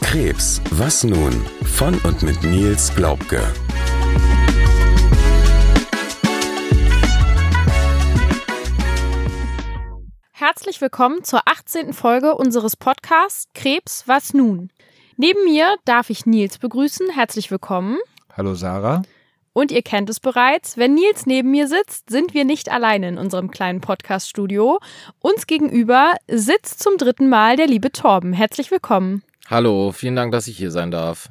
Krebs, was nun? Von und mit Nils Glaubke. Herzlich willkommen zur 18. Folge unseres Podcasts Krebs, was nun? Neben mir darf ich Nils begrüßen. Herzlich willkommen. Hallo Sarah. Und ihr kennt es bereits, wenn Nils neben mir sitzt, sind wir nicht alleine in unserem kleinen Podcast-Studio. Uns gegenüber sitzt zum dritten Mal der liebe Torben. Herzlich willkommen. Hallo, vielen Dank, dass ich hier sein darf.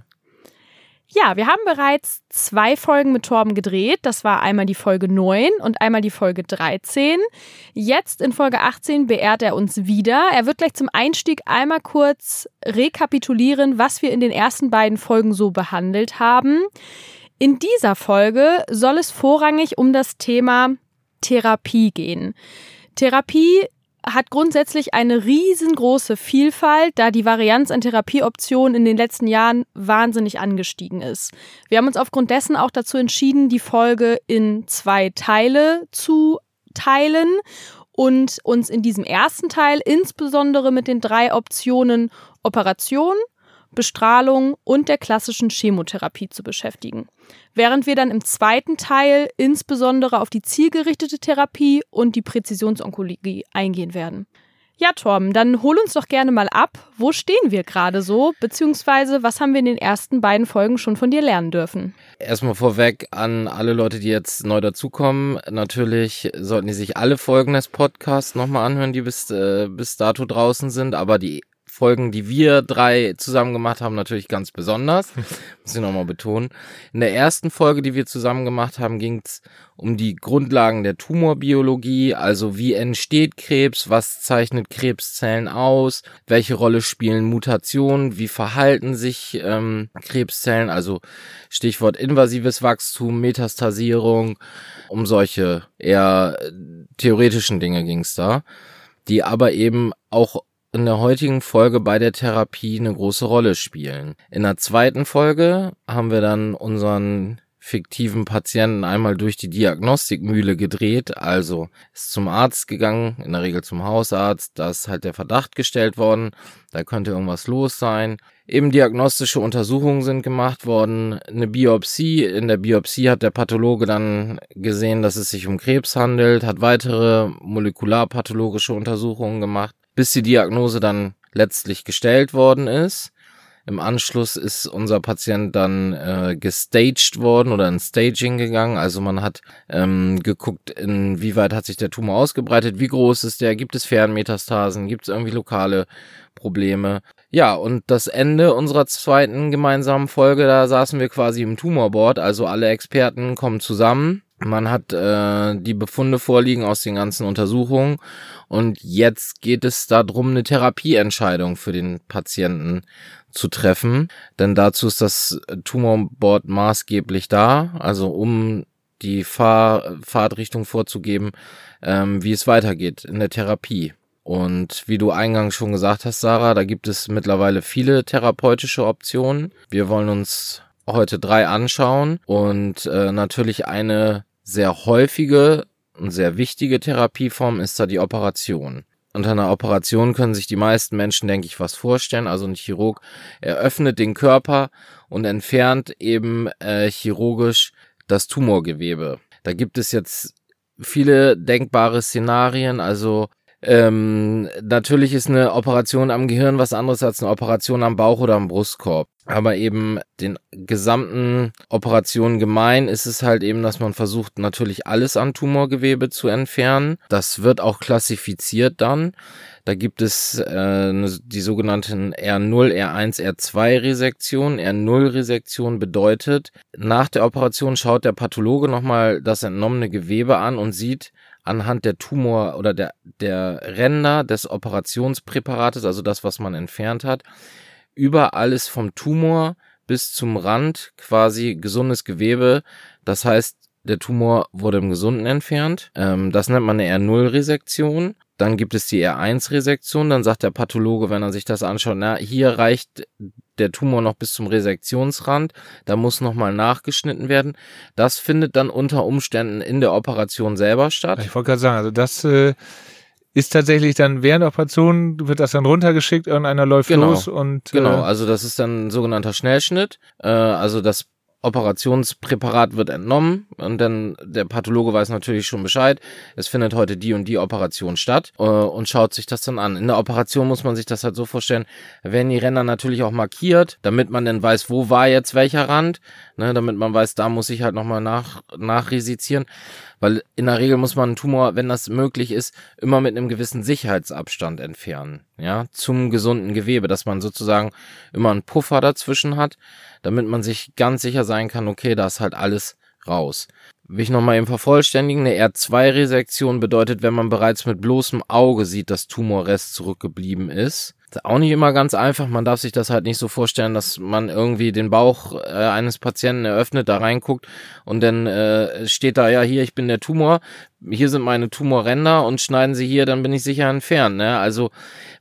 Ja, wir haben bereits zwei Folgen mit Torben gedreht. Das war einmal die Folge 9 und einmal die Folge 13. Jetzt in Folge 18 beehrt er uns wieder. Er wird gleich zum Einstieg einmal kurz rekapitulieren, was wir in den ersten beiden Folgen so behandelt haben. In dieser Folge soll es vorrangig um das Thema Therapie gehen. Therapie hat grundsätzlich eine riesengroße Vielfalt, da die Varianz an Therapieoptionen in den letzten Jahren wahnsinnig angestiegen ist. Wir haben uns aufgrund dessen auch dazu entschieden, die Folge in zwei Teile zu teilen und uns in diesem ersten Teil insbesondere mit den drei Optionen Operation, Bestrahlung und der klassischen Chemotherapie zu beschäftigen. Während wir dann im zweiten Teil insbesondere auf die zielgerichtete Therapie und die Präzisionsonkologie eingehen werden. Ja, Torben, dann hol uns doch gerne mal ab. Wo stehen wir gerade so? Beziehungsweise, was haben wir in den ersten beiden Folgen schon von dir lernen dürfen? Erstmal vorweg an alle Leute, die jetzt neu dazukommen. Natürlich sollten die sich alle Folgen des Podcasts nochmal anhören, die bis, äh, bis dato draußen sind. Aber die Folgen, die wir drei zusammen gemacht haben, natürlich ganz besonders. Muss ich nochmal betonen. In der ersten Folge, die wir zusammen gemacht haben, ging es um die Grundlagen der Tumorbiologie, also wie entsteht Krebs, was zeichnet Krebszellen aus, welche Rolle spielen Mutationen, wie verhalten sich ähm, Krebszellen, also Stichwort invasives Wachstum, Metastasierung, um solche eher äh, theoretischen Dinge ging es da, die aber eben auch in der heutigen Folge bei der Therapie eine große Rolle spielen. In der zweiten Folge haben wir dann unseren fiktiven Patienten einmal durch die Diagnostikmühle gedreht, also ist zum Arzt gegangen, in der Regel zum Hausarzt, da ist halt der Verdacht gestellt worden, da könnte irgendwas los sein. Eben diagnostische Untersuchungen sind gemacht worden, eine Biopsie, in der Biopsie hat der Pathologe dann gesehen, dass es sich um Krebs handelt, hat weitere molekularpathologische Untersuchungen gemacht bis die Diagnose dann letztlich gestellt worden ist. Im Anschluss ist unser Patient dann äh, gestaged worden oder in Staging gegangen. Also man hat ähm, geguckt, inwieweit hat sich der Tumor ausgebreitet, wie groß ist der, gibt es Fernmetastasen, gibt es irgendwie lokale Probleme. Ja, und das Ende unserer zweiten gemeinsamen Folge, da saßen wir quasi im Tumorboard, also alle Experten kommen zusammen man hat äh, die Befunde vorliegen aus den ganzen Untersuchungen und jetzt geht es darum, eine Therapieentscheidung für den Patienten zu treffen, denn dazu ist das Tumorboard maßgeblich da, also um die Fahr Fahrtrichtung vorzugeben, ähm, wie es weitergeht in der Therapie. Und wie du eingangs schon gesagt hast, Sarah, da gibt es mittlerweile viele therapeutische Optionen. Wir wollen uns heute drei anschauen und äh, natürlich eine sehr häufige und sehr wichtige Therapieform ist da die Operation. Unter einer Operation können sich die meisten Menschen, denke ich, was vorstellen. Also ein Chirurg eröffnet den Körper und entfernt eben äh, chirurgisch das Tumorgewebe. Da gibt es jetzt viele denkbare Szenarien. Also ähm, natürlich ist eine Operation am Gehirn was anderes als eine Operation am Bauch oder am Brustkorb. Aber eben den gesamten Operationen gemein ist es halt eben, dass man versucht, natürlich alles an Tumorgewebe zu entfernen. Das wird auch klassifiziert dann. Da gibt es äh, die sogenannten R0, R1, R2 Resektion. R0 Resektion bedeutet, nach der Operation schaut der Pathologe nochmal das entnommene Gewebe an und sieht, anhand der Tumor oder der, der Ränder des Operationspräparates, also das, was man entfernt hat, überall ist vom Tumor bis zum Rand quasi gesundes Gewebe. Das heißt, der Tumor wurde im Gesunden entfernt. Ähm, das nennt man eine R0-Resektion. Dann gibt es die R1-Resektion. Dann sagt der Pathologe, wenn er sich das anschaut, na, hier reicht der Tumor noch bis zum Resektionsrand. Da muss nochmal nachgeschnitten werden. Das findet dann unter Umständen in der Operation selber statt. Ich wollte gerade sagen, also das äh, ist tatsächlich dann während der Operation, wird das dann runtergeschickt, irgendeiner läuft Genau. los und Genau, äh, also das ist dann ein sogenannter Schnellschnitt. Äh, also das Operationspräparat wird entnommen und dann der Pathologe weiß natürlich schon Bescheid. Es findet heute die und die Operation statt äh, und schaut sich das dann an. In der Operation muss man sich das halt so vorstellen, werden die Ränder natürlich auch markiert, damit man dann weiß, wo war jetzt welcher Rand, ne, damit man weiß, da muss ich halt nochmal nach, nachresizieren. Weil in der Regel muss man einen Tumor, wenn das möglich ist, immer mit einem gewissen Sicherheitsabstand entfernen, ja, zum gesunden Gewebe, dass man sozusagen immer einen Puffer dazwischen hat, damit man sich ganz sicher sein kann, okay, da ist halt alles raus. Will ich nochmal eben vervollständigen, eine R2-Resektion bedeutet, wenn man bereits mit bloßem Auge sieht, dass Tumorrest zurückgeblieben ist. Ist auch nicht immer ganz einfach, man darf sich das halt nicht so vorstellen, dass man irgendwie den Bauch äh, eines Patienten eröffnet, da reinguckt und dann äh, steht da, ja, hier, ich bin der Tumor, hier sind meine Tumorränder und schneiden sie hier, dann bin ich sicher entfernt. Ne? Also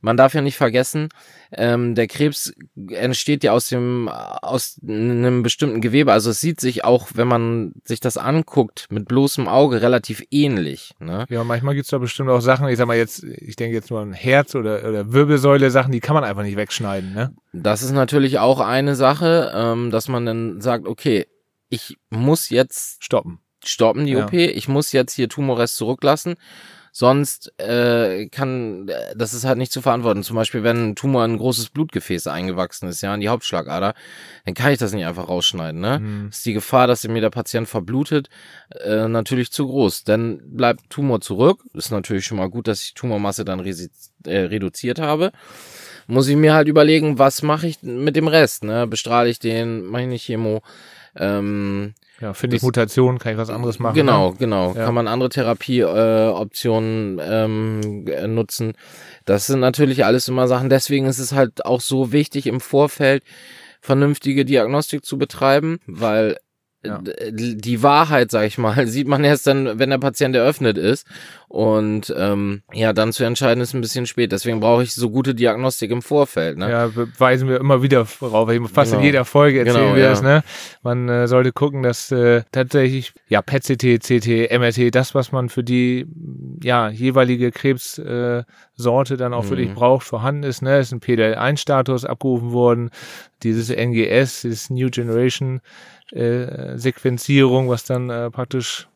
man darf ja nicht vergessen, ähm, der Krebs entsteht ja aus dem aus einem bestimmten Gewebe. Also es sieht sich auch, wenn man sich das anguckt, mit bloßem Auge relativ ähnlich. Ne? ja, manchmal gibt's da bestimmt auch Sachen, ich sag mal jetzt, ich denke jetzt nur an Herz oder, oder Wirbelsäule, Sachen, die kann man einfach nicht wegschneiden, ne? Das ist natürlich auch eine Sache, ähm, dass man dann sagt, okay, ich muss jetzt Stoppen. Stoppen die Ja. OP, ich muss jetzt hier Tumorrest zurücklassen. Sonst äh, kann, das ist halt nicht zu verantworten. Zum Beispiel, wenn ein Tumor in ein großes Blutgefäß eingewachsen ist, ja, in die Hauptschlagader, dann kann ich das nicht einfach rausschneiden, ne? Mhm. Ist die Gefahr, dass mir der Patient verblutet, äh, natürlich zu groß. Dann bleibt Tumor zurück. Ist natürlich schon mal gut, dass ich Tumormasse dann äh, reduziert habe. Muss ich mir halt überlegen, was mache ich mit dem Rest, ne? Bestrahle ich den, mache ich nicht Chemo, ähm, Ja, finde ich Mutation, kann ich was anderes machen. Genau, Ne? genau. Ja. Kann man andere Therapieoptionen äh, Optionen, ähm, äh, nutzen. Das sind natürlich alles immer Sachen. Deswegen ist es halt auch so wichtig, im Vorfeld vernünftige Diagnostik zu betreiben, weil Ja. äh, die Wahrheit, sag ich mal, sieht man erst dann, wenn der Patient eröffnet ist. Und ähm, ja, dann zu entscheiden ist ein bisschen spät. Deswegen brauche ich so gute Diagnostik im Vorfeld. Ne? Ja, weisen wir immer wieder vorauf. Fast Genau. in jeder Folge erzählen Genau, wir ja. das, ne? Man äh, sollte gucken, dass äh, tatsächlich, ja, PET-CT, CT, MRT, das, was man für die ja, jeweilige Krebssorte äh, dann auch Mhm. wirklich braucht, vorhanden ist. Ne? Ist ein PDL-1-Status abgerufen worden. Dieses NGS, dieses New Generation äh, Sequenzierung, was dann äh, praktisch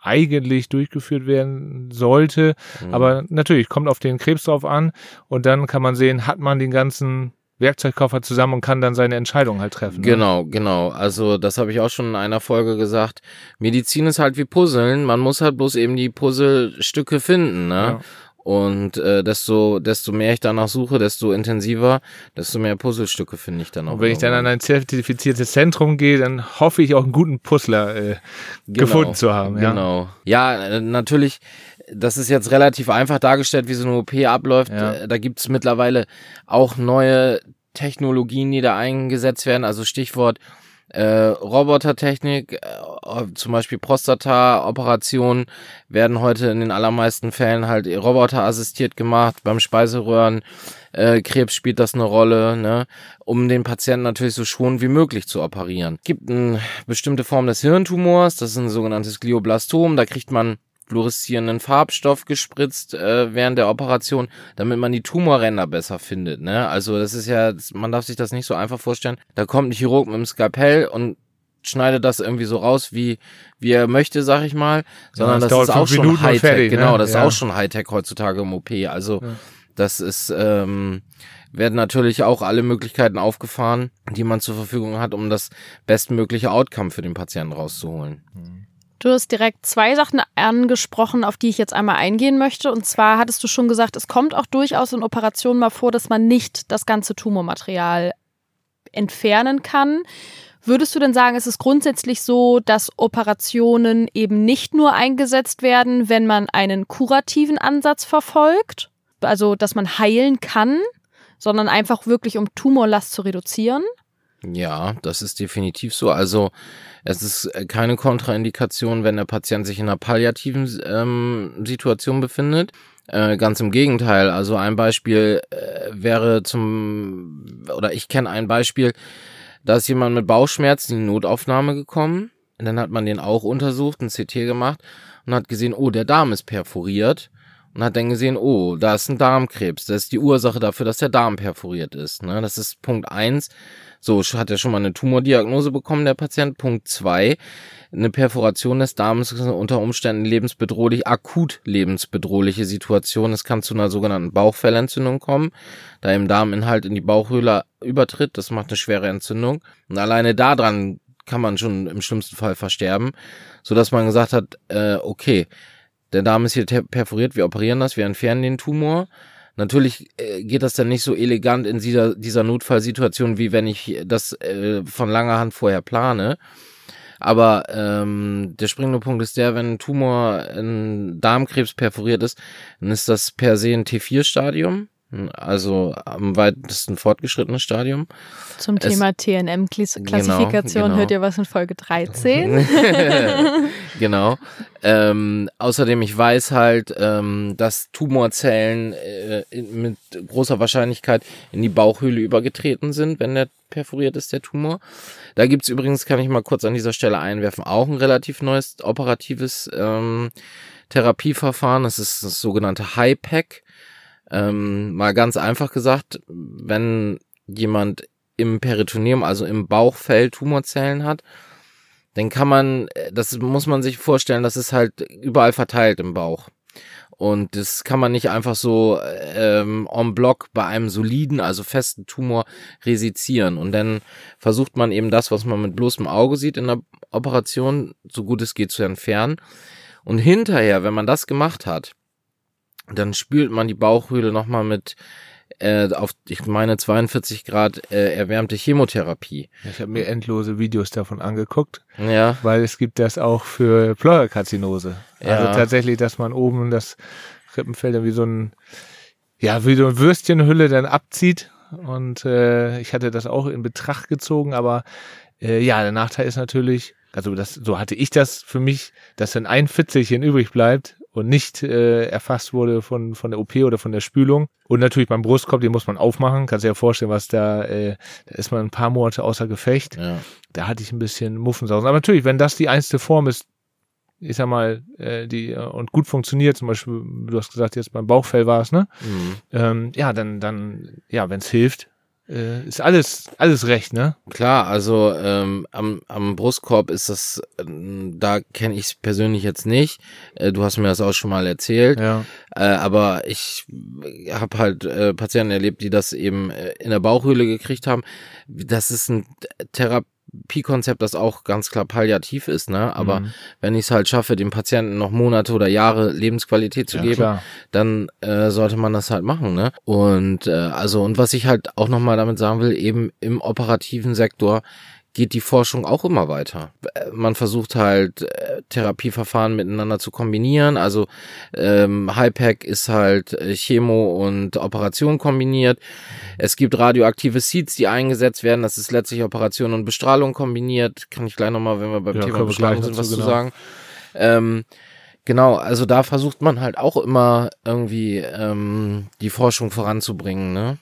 eigentlich durchgeführt werden sollte. Mhm. Aber natürlich, kommt auf den Krebs drauf an und dann kann man sehen, hat man den ganzen Werkzeugkoffer zusammen und kann dann seine Entscheidung halt treffen. Ne? Genau, genau. Also das habe ich auch schon in einer Folge gesagt. Medizin ist halt wie Puzzeln. Man muss halt bloß eben die Puzzlestücke finden. Ne? Ja. Und äh, desto, desto mehr ich danach suche, desto intensiver, desto mehr Puzzlestücke finde ich dann auch. Und wenn ich dann an ein zertifiziertes Zentrum gehe, dann hoffe ich auch einen guten Puzzler äh, Genau, gefunden zu haben. Ja. Genau. Ja, natürlich, das ist jetzt relativ einfach dargestellt, wie so eine OP abläuft. Ja. Äh, Da gibt's mittlerweile auch neue Technologien, die da eingesetzt werden. Also Stichwort äh, Robotertechnik, äh, zum Beispiel Prostata-Operationen werden heute in den allermeisten Fällen halt roboterassistiert gemacht. Beim Speiseröhren äh, Krebs spielt das eine Rolle, ne, um den Patienten natürlich so schonend wie möglich zu operieren. Es gibt eine bestimmte Form des Hirntumors, das ist ein sogenanntes Glioblastom, da kriegt man fluoreszierenden Farbstoff gespritzt äh, während der Operation, damit man die Tumorränder besser findet. Ne? Also das ist ja, das- man darf sich das nicht so einfach vorstellen. Da kommt ein Chirurg mit dem Skalpell und schneidet das irgendwie so raus, wie, wie er möchte, sag ich mal, sondern das das, dauert ist auch schon Minuten und Hightech. fertig, ne? genau, das Ja. ist auch schon Hightech heutzutage im OP. Also Ja. das ist, ähm, werden natürlich auch alle Möglichkeiten aufgefahren, die man zur Verfügung hat, um das bestmögliche Outcome für den Patienten rauszuholen. Du hast direkt zwei Sachen angesprochen, auf die ich jetzt einmal eingehen möchte. Und zwar hattest du schon gesagt, es kommt auch durchaus in Operationen mal vor, dass man nicht das ganze Tumormaterial entfernen kann. Würdest du denn sagen, ist es grundsätzlich so, dass Operationen eben nicht nur eingesetzt werden, wenn man einen kurativen Ansatz verfolgt, also dass man heilen kann, sondern einfach wirklich um Tumorlast zu reduzieren? Ja, das ist definitiv so. Also es ist äh, keine Kontraindikation, wenn der Patient sich in einer palliativen ähm, Situation befindet. Äh, ganz im Gegenteil. Also ein Beispiel äh, wäre zum, oder ich kenne ein Beispiel, da ist jemand mit Bauchschmerzen in die Notaufnahme gekommen. Und dann hat man den auch untersucht, ein CT gemacht und hat gesehen, oh, der Darm ist perforiert. Und hat dann gesehen, oh, da ist ein Darmkrebs. Das ist die Ursache dafür, dass der Darm perforiert ist. Ne? Das ist Punkt eins. So, hat er schon mal eine Tumordiagnose bekommen, der Patient. Punkt zwei, eine Perforation des Darms ist unter Umständen lebensbedrohlich, akut lebensbedrohliche Situation. Es kann zu einer sogenannten Bauchfellentzündung kommen, da im Darminhalt in die Bauchhöhle übertritt. Das macht eine schwere Entzündung. Und alleine daran kann man schon im schlimmsten Fall versterben, so dass man gesagt hat, äh, okay, der Darm ist hier perforiert, wir operieren das, wir entfernen den Tumor. Natürlich äh, geht das dann nicht so elegant in dieser, dieser Notfallsituation, wie wenn ich das äh, von langer Hand vorher plane. Aber ähm, der springende Punkt ist der, wenn ein Tumor in Darmkrebs perforiert ist, dann ist das per se ein T4-Stadium. Also am weitesten fortgeschrittenen Stadium. Zum Thema TNM-Klassifikation genau, genau. hört ihr was in Folge 13. genau. Ähm, außerdem, ich weiß halt, ähm, dass Tumorzellen äh, mit großer Wahrscheinlichkeit in die Bauchhöhle übergetreten sind, wenn der perforiert ist, der Tumor. Da gibt's übrigens, kann ich mal kurz an dieser Stelle einwerfen, auch ein relativ neues operatives ähm, Therapieverfahren. Das ist das sogenannte HIPAC. Ähm, mal ganz einfach gesagt, wenn jemand im Peritoneum, also im Bauchfell Tumorzellen hat, dann kann man, das muss man sich vorstellen, das ist halt überall verteilt im Bauch. Und das kann man nicht einfach so ähm, en bloc bei einem soliden, also festen Tumor resizieren. Und dann versucht man eben das, was man mit bloßem Auge sieht in der Operation, so gut es geht zu entfernen. Und hinterher, wenn man das gemacht hat, dann spült man die Bauchhöhle nochmal mit äh, auf, ich meine, 42 Grad äh, erwärmte Chemotherapie. Ich habe mir endlose Videos davon angeguckt. Ja. Weil es gibt das auch für Pleurokarzinose. Also ja. Also tatsächlich, dass man oben das Rippenfell dann wie so ein, ja, wie so eine Würstchenhülle dann abzieht. Und äh, ich hatte das auch in Betracht gezogen, aber äh, ja, der Nachteil ist natürlich, also das, so hatte ich das für mich, dass dann ein Fitzelchen übrig bleibt und nicht äh, erfasst wurde von, von der OP oder von der Spülung. Und natürlich beim Brustkorb, den muss man aufmachen. Kannst dir ja vorstellen, was da, äh, da ist man ein paar Monate außer Gefecht. Ja. Da hatte ich ein bisschen Muffensausen. Aber natürlich, wenn das die einzige Form ist, ich sag mal, äh, die äh, und gut funktioniert, zum Beispiel, du hast gesagt, jetzt beim Bauchfell war es, ne? Mhm. Ähm, ja, dann, dann, ja, wenn es hilft, äh, ist alles, alles recht, ne? Klar, also ähm, am, am Brustkorb ist das, ähm, da kenne ich es persönlich jetzt nicht. Äh, du hast mir das auch schon mal erzählt. Ja. Äh, aber ich habe halt äh, Patienten erlebt, die das eben äh, in der Bauchhöhle gekriegt haben. Das ist ein Therapie Pi-Konzept, das auch ganz klar palliativ ist, ne? Aber mhm. wenn ich es halt schaffe, dem Patienten noch Monate oder Jahre Lebensqualität zu ja, geben, klar. dann äh, sollte man das halt machen, ne? Und äh, also und was ich halt auch nochmal damit sagen will, eben im operativen Sektor geht die Forschung auch immer weiter. Man versucht halt äh, Therapieverfahren miteinander zu kombinieren. Also ähm, HIPAC ist halt äh, Chemo und Operation kombiniert. Es gibt radioaktive Seeds, die eingesetzt werden. Das ist letztlich Operation und Bestrahlung kombiniert. Kann ich gleich nochmal, wenn wir beim ja, Thema Bestrahlung sind, was genau. zu sagen. Ähm, Genau, also da versucht man halt auch immer irgendwie ähm, die Forschung voranzubringen, ne?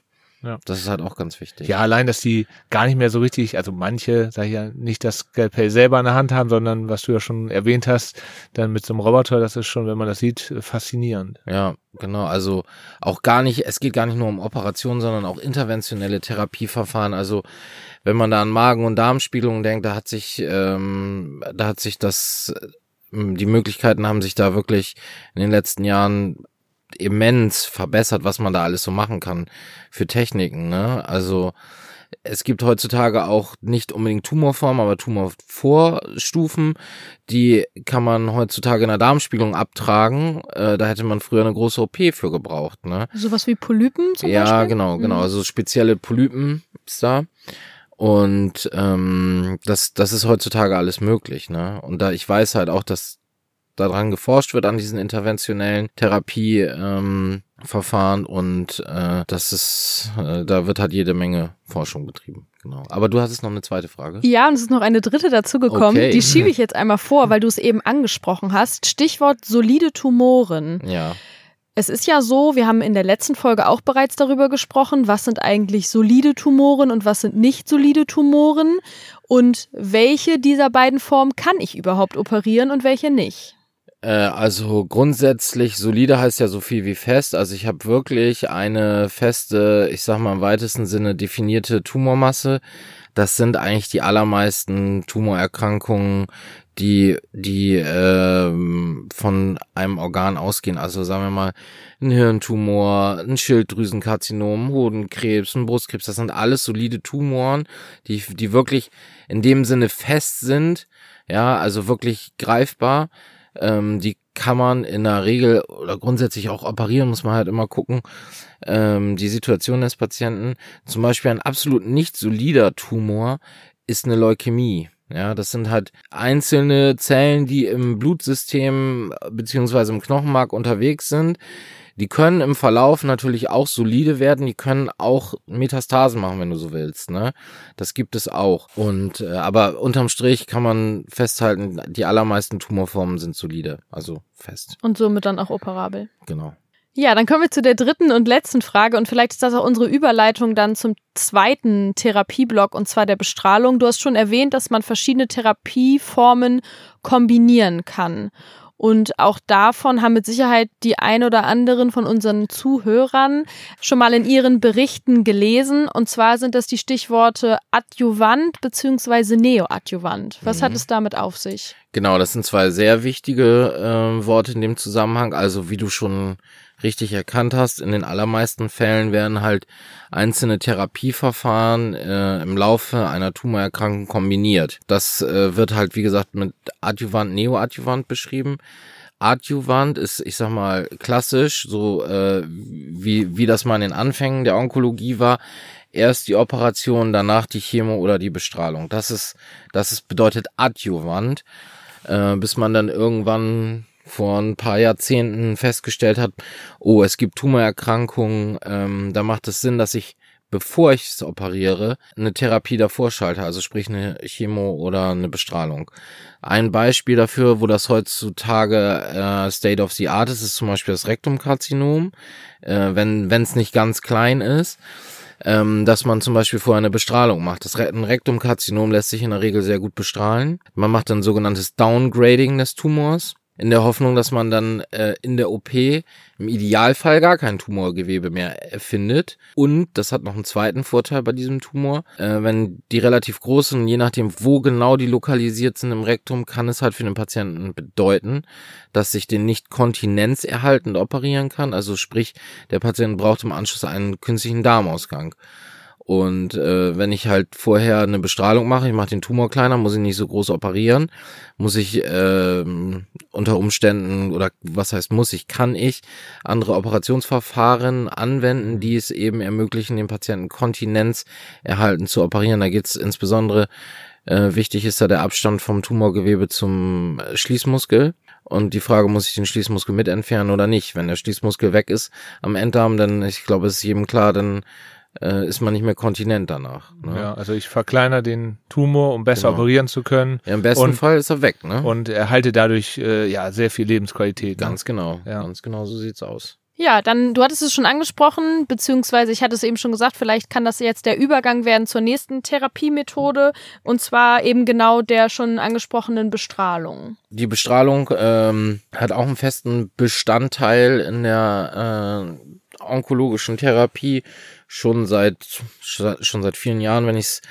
Ja. Das ist halt auch ganz wichtig. Ja, allein, dass die gar nicht mehr so richtig, also manche, sag ich ja, nicht das Skalpell selber in der Hand haben, sondern was du ja schon erwähnt hast, dann mit so einem Roboter, das ist schon, wenn man das sieht, faszinierend. Ja, genau. Also auch gar nicht, es geht gar nicht nur um Operationen, sondern auch interventionelle Therapieverfahren. Also wenn man da an Magen- und Darmspiegelungen denkt, da hat sich, ähm, da hat sich das, die Möglichkeiten haben sich da wirklich in den letzten Jahren immens verbessert, was man da alles so machen kann für Techniken. Ne? Also es gibt heutzutage auch nicht unbedingt Tumorformen, aber Tumorvorstufen. Die kann man heutzutage in der Darmspiegelung abtragen. Äh, da hätte man früher eine große OP für gebraucht. Ne? Sowas wie Polypen zum ja, Beispiel? Ja, genau, genau. Mhm. Also spezielle Polypen ist da. Und ähm, das, das ist heutzutage alles möglich. Ne? Und da ich weiß halt auch, dass daran geforscht wird an diesen interventionellen Therapieverfahren ähm, und äh, das ist, äh, da wird halt jede Menge Forschung betrieben. Genau. Aber du hattest noch eine zweite Frage. Ja, und es ist noch eine dritte dazugekommen. Okay. Die schiebe ich jetzt einmal vor, weil du es eben angesprochen hast. Stichwort solide Tumoren. Ja. Es ist ja so, wir haben in der letzten Folge auch bereits darüber gesprochen, was sind eigentlich solide Tumoren und was sind nicht solide Tumoren und welche dieser beiden Formen kann ich überhaupt operieren und welche nicht. Äh, also grundsätzlich solide heißt ja so viel wie fest. Also ich habe wirklich eine feste, ich sag mal im weitesten Sinne definierte Tumormasse. Das sind eigentlich die allermeisten Tumorerkrankungen, die die ähm, von einem Organ ausgehen. Also sagen wir mal ein Hirntumor, ein Schilddrüsenkarzinom, Hodenkrebs, ein Brustkrebs. Das sind alles solide Tumoren, die die wirklich in dem Sinne fest sind. Ja, also wirklich greifbar. Ähm, die kann man in der Regel oder grundsätzlich auch operieren, muss man halt immer gucken, ähm, die Situation des Patienten. Zum Beispiel ein absolut nicht solider Tumor ist eine Leukämie. Ja, das sind halt einzelne Zellen, die im Blutsystem beziehungsweise im Knochenmark unterwegs sind. Die können im Verlauf natürlich auch solide werden, die können auch Metastasen machen, wenn du so willst, ne? Das gibt es auch. Und äh, aber unterm Strich kann man festhalten, die allermeisten Tumorformen sind solide, also fest. Und somit dann auch operabel. Genau. Ja, dann kommen wir zu der dritten und letzten Frage und vielleicht ist das auch unsere Überleitung dann zum zweiten Therapieblock und zwar der Bestrahlung. Du hast schon erwähnt, dass man verschiedene Therapieformen kombinieren kann. Und auch davon haben mit Sicherheit die ein oder anderen von unseren Zuhörern schon mal in ihren Berichten gelesen. Und zwar sind das die Stichworte Adjuvant beziehungsweise Neoadjuvant. Was mhm. hat es damit auf sich? Genau, das sind zwei sehr wichtige äh, Worte in dem Zusammenhang. Also wie du schon richtig erkannt hast, in den allermeisten Fällen werden halt einzelne Therapieverfahren äh, im Laufe einer Tumorerkrankung kombiniert. Das äh, wird halt, wie gesagt, mit Adjuvant, Neoadjuvant beschrieben. Adjuvant ist, ich sag mal, klassisch, so äh, wie, wie das mal in den Anfängen der Onkologie war. Erst die Operation, danach die Chemo oder die Bestrahlung. Das ist, das ist bedeutet Adjuvant, äh, bis man dann irgendwann vor ein paar Jahrzehnten festgestellt hat, oh, es gibt Tumorerkrankungen, ähm, da macht es Sinn, dass ich, bevor ich es operiere, eine Therapie davor schalte, also sprich eine Chemo oder eine Bestrahlung. Ein Beispiel dafür, wo das heutzutage äh, State of the Art ist, ist zum Beispiel das Rektumkarzinom, äh, wenn es nicht ganz klein ist ähm, dass man zum Beispiel vorher eine Bestrahlung macht. Das ein Rektumkarzinom lässt sich in der Regel sehr gut bestrahlen. Man macht dann sogenanntes Downgrading des Tumors in der Hoffnung, dass man dann äh, in der OP im Idealfall gar kein Tumorgewebe mehr erfindet. Und das hat noch einen zweiten Vorteil bei diesem Tumor. Äh, wenn die relativ großen, je nachdem, wo genau die lokalisiert sind im Rektum, kann es halt für den Patienten bedeuten, dass sich den nicht kontinenzerhaltend operieren kann. Also sprich, der Patient braucht im Anschluss einen künstlichen Darmausgang. Und äh, wenn ich halt vorher eine Bestrahlung mache, ich mache den Tumor kleiner, muss ich nicht so groß operieren, muss ich äh, unter Umständen oder was heißt muss ich, kann ich andere Operationsverfahren anwenden, die es eben ermöglichen, den Patienten Kontinenz erhalten zu operieren. Da geht's insbesondere äh, wichtig ist da der Abstand vom Tumorgewebe zum Schließmuskel. Und die Frage, muss ich den Schließmuskel mit entfernen oder nicht? Wenn der Schließmuskel weg ist am Enddarm, dann, ich glaube, es ist jedem klar, dann äh, ist man nicht mehr kontinent danach. Ne? Ja, also ich verkleinere den Tumor, um besser genau. operieren zu können. Ja, Im besten und, Fall ist er weg, ne? Und erhalte dadurch äh, ja sehr viel Lebensqualität. Ganz ne? genau. Ja. Ganz genau so sieht's aus. Ja, dann, du hattest es schon angesprochen, beziehungsweise ich hatte es eben schon gesagt, vielleicht kann das jetzt der Übergang werden zur nächsten Therapiemethode, und zwar eben genau der schon angesprochenen Bestrahlung. Die Bestrahlung ähm, hat auch einen festen Bestandteil in der äh, onkologischen Therapie schon seit schon seit vielen Jahren, wenn ich es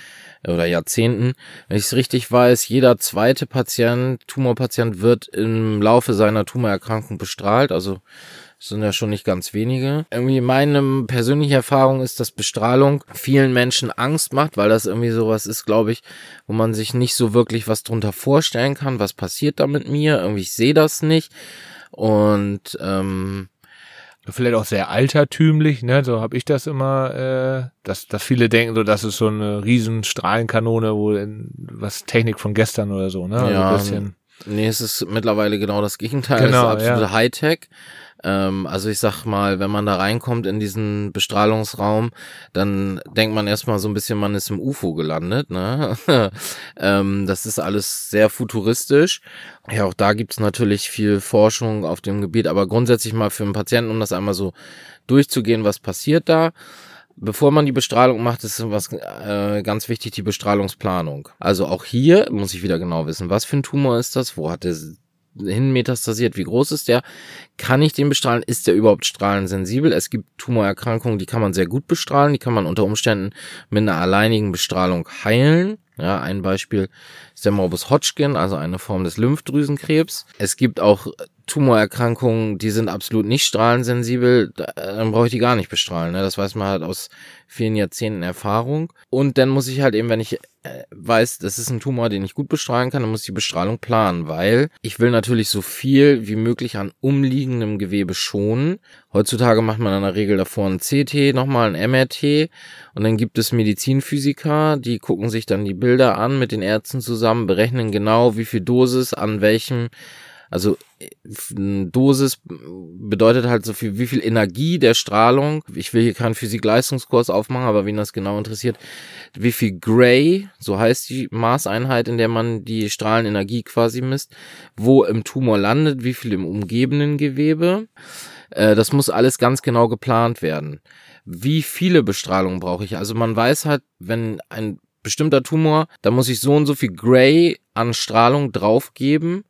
oder Jahrzehnten, wenn ich es richtig weiß, jeder zweite Patient, Tumorpatient wird im Laufe seiner Tumorerkrankung bestrahlt, also sind ja schon nicht ganz wenige. Irgendwie meine persönliche Erfahrung ist, dass Bestrahlung vielen Menschen Angst macht, weil das irgendwie sowas ist, glaube ich, wo man sich nicht so wirklich was drunter vorstellen kann, was passiert da mit mir, irgendwie ich sehe das nicht. Und ähm, vielleicht auch sehr altertümlich, ne? So habe ich das immer, äh, dass, dass viele denken, so das ist so eine riesen Strahlenkanone, wo in, was Technik von gestern oder so, ne? Also ja, ein bisschen. Nee, es ist mittlerweile genau das Gegenteil. Genau, es ist absolute ja. Hightech. Ähm, also ich sag mal, wenn man da reinkommt in diesen Bestrahlungsraum, dann denkt man erstmal so ein bisschen, man ist im UFO gelandet. Ne? ähm, das ist alles sehr futuristisch. Ja, auch da gibt's natürlich viel Forschung auf dem Gebiet, aber grundsätzlich mal für einen Patienten, um das einmal so durchzugehen, was passiert da. Bevor man die Bestrahlung macht, ist was äh, ganz wichtig, die Bestrahlungsplanung. Also auch hier muss ich wieder genau wissen, was für ein Tumor ist das, wo hat der hinmetastasiert, wie groß ist der, kann ich den bestrahlen, ist der überhaupt strahlensensibel? Es gibt Tumorerkrankungen, die kann man sehr gut bestrahlen, die kann man unter Umständen mit einer alleinigen Bestrahlung heilen. Ja, ein Beispiel ist der Morbus Hodgkin, also eine Form des Lymphdrüsenkrebs. Es gibt auch Tumorerkrankungen, die sind absolut nicht strahlensensibel, dann brauche ich die gar nicht bestrahlen. Ne? Das weiß man halt aus vielen Jahrzehnten Erfahrung. Und dann muss ich halt eben, wenn ich äh, weiß, das ist ein Tumor, den ich gut bestrahlen kann, dann muss ich die Bestrahlung planen, weil ich will natürlich so viel wie möglich an umliegendem Gewebe schonen. Heutzutage macht man in der Regel davor ein CT, nochmal ein MRT und dann gibt es Medizinphysiker, die gucken sich dann die Bilder an mit den Ärzten zusammen, berechnen genau, wie viel Dosis an welchem also Dosis bedeutet halt so viel, wie viel Energie der Strahlung. Ich will hier keinen Physik-Leistungskurs aufmachen, aber wen das genau interessiert, wie viel Gray, so heißt die Maßeinheit, in der man die Strahlenenergie quasi misst, wo im Tumor landet, wie viel im umgebenden Gewebe. Äh, das muss alles ganz genau geplant werden. Wie viele Bestrahlungen brauche ich? Also man weiß halt, wenn ein bestimmter Tumor, da muss ich so und so viel Gray an Strahlung draufgeben,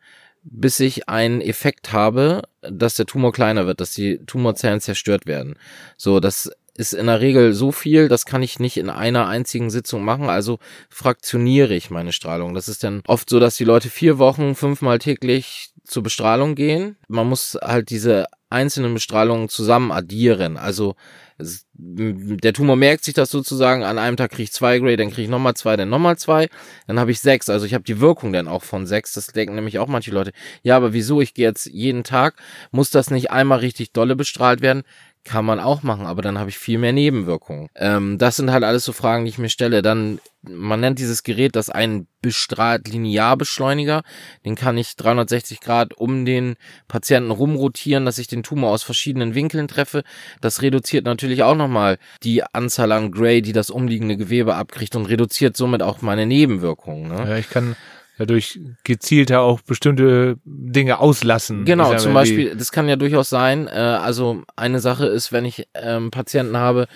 bis ich einen Effekt habe, dass der Tumor kleiner wird, dass die Tumorzellen zerstört werden. So, das ist in der Regel so viel, das kann ich nicht in einer einzigen Sitzung machen, also fraktioniere ich meine Strahlung. Das ist dann oft so, dass die Leute vier Wochen fünfmal täglich zur Bestrahlung gehen. Man muss halt diese einzelnen Bestrahlungen zusammen addieren. Also der Tumor merkt sich das sozusagen, an einem Tag kriege ich zwei Gray, dann kriege ich nochmal zwei, dann nochmal zwei, dann habe ich sechs. Also ich habe die Wirkung dann auch von sechs. Das denken nämlich auch manche Leute. Ja, aber wieso? Ich gehe jetzt jeden Tag, muss das nicht einmal richtig dolle bestrahlt werden? Kann man auch machen, aber dann habe ich viel mehr Nebenwirkungen. Ähm, das sind halt alles so Fragen, die ich mir stelle. Dann, man nennt dieses Gerät das ein bestrahlt Linearbeschleuniger. Den kann ich 360 Grad um den Patienten rumrotieren, dass ich den Tumor aus verschiedenen Winkeln treffe. Das reduziert natürlich auch nochmal die Anzahl an Gray, die das umliegende Gewebe abkriegt und reduziert somit auch meine Nebenwirkungen. Ne? Ja, ich kann dadurch gezielter auch bestimmte Dinge auslassen. Genau, zum Beispiel, das kann ja durchaus sein. Äh, also eine Sache ist, wenn ich ähm, Patienten habe,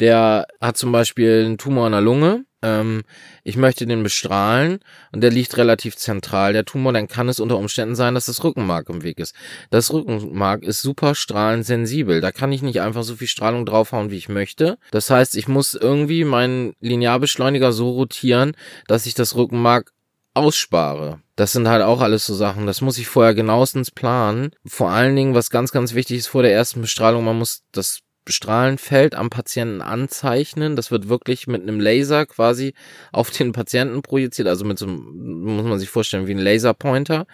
der hat zum Beispiel einen Tumor in der Lunge. Ähm, ich möchte den bestrahlen und der liegt relativ zentral, der Tumor, dann kann es unter Umständen sein, dass das Rückenmark im Weg ist. Das Rückenmark ist super strahlensensibel. Da kann ich nicht einfach so viel Strahlung draufhauen, wie ich möchte. Das heißt, ich muss irgendwie meinen Linearbeschleuniger so rotieren, dass ich das Rückenmark ausspare. Das sind halt auch alles so Sachen. Das muss ich vorher genauestens planen. Vor allen Dingen, was ganz, ganz wichtig ist vor der ersten Bestrahlung, man muss das Strahlenfeld am Patienten anzeichnen. Das wird wirklich mit einem Laser quasi auf den Patienten projiziert, also mit so einem, muss man sich vorstellen, wie ein Laserpointer.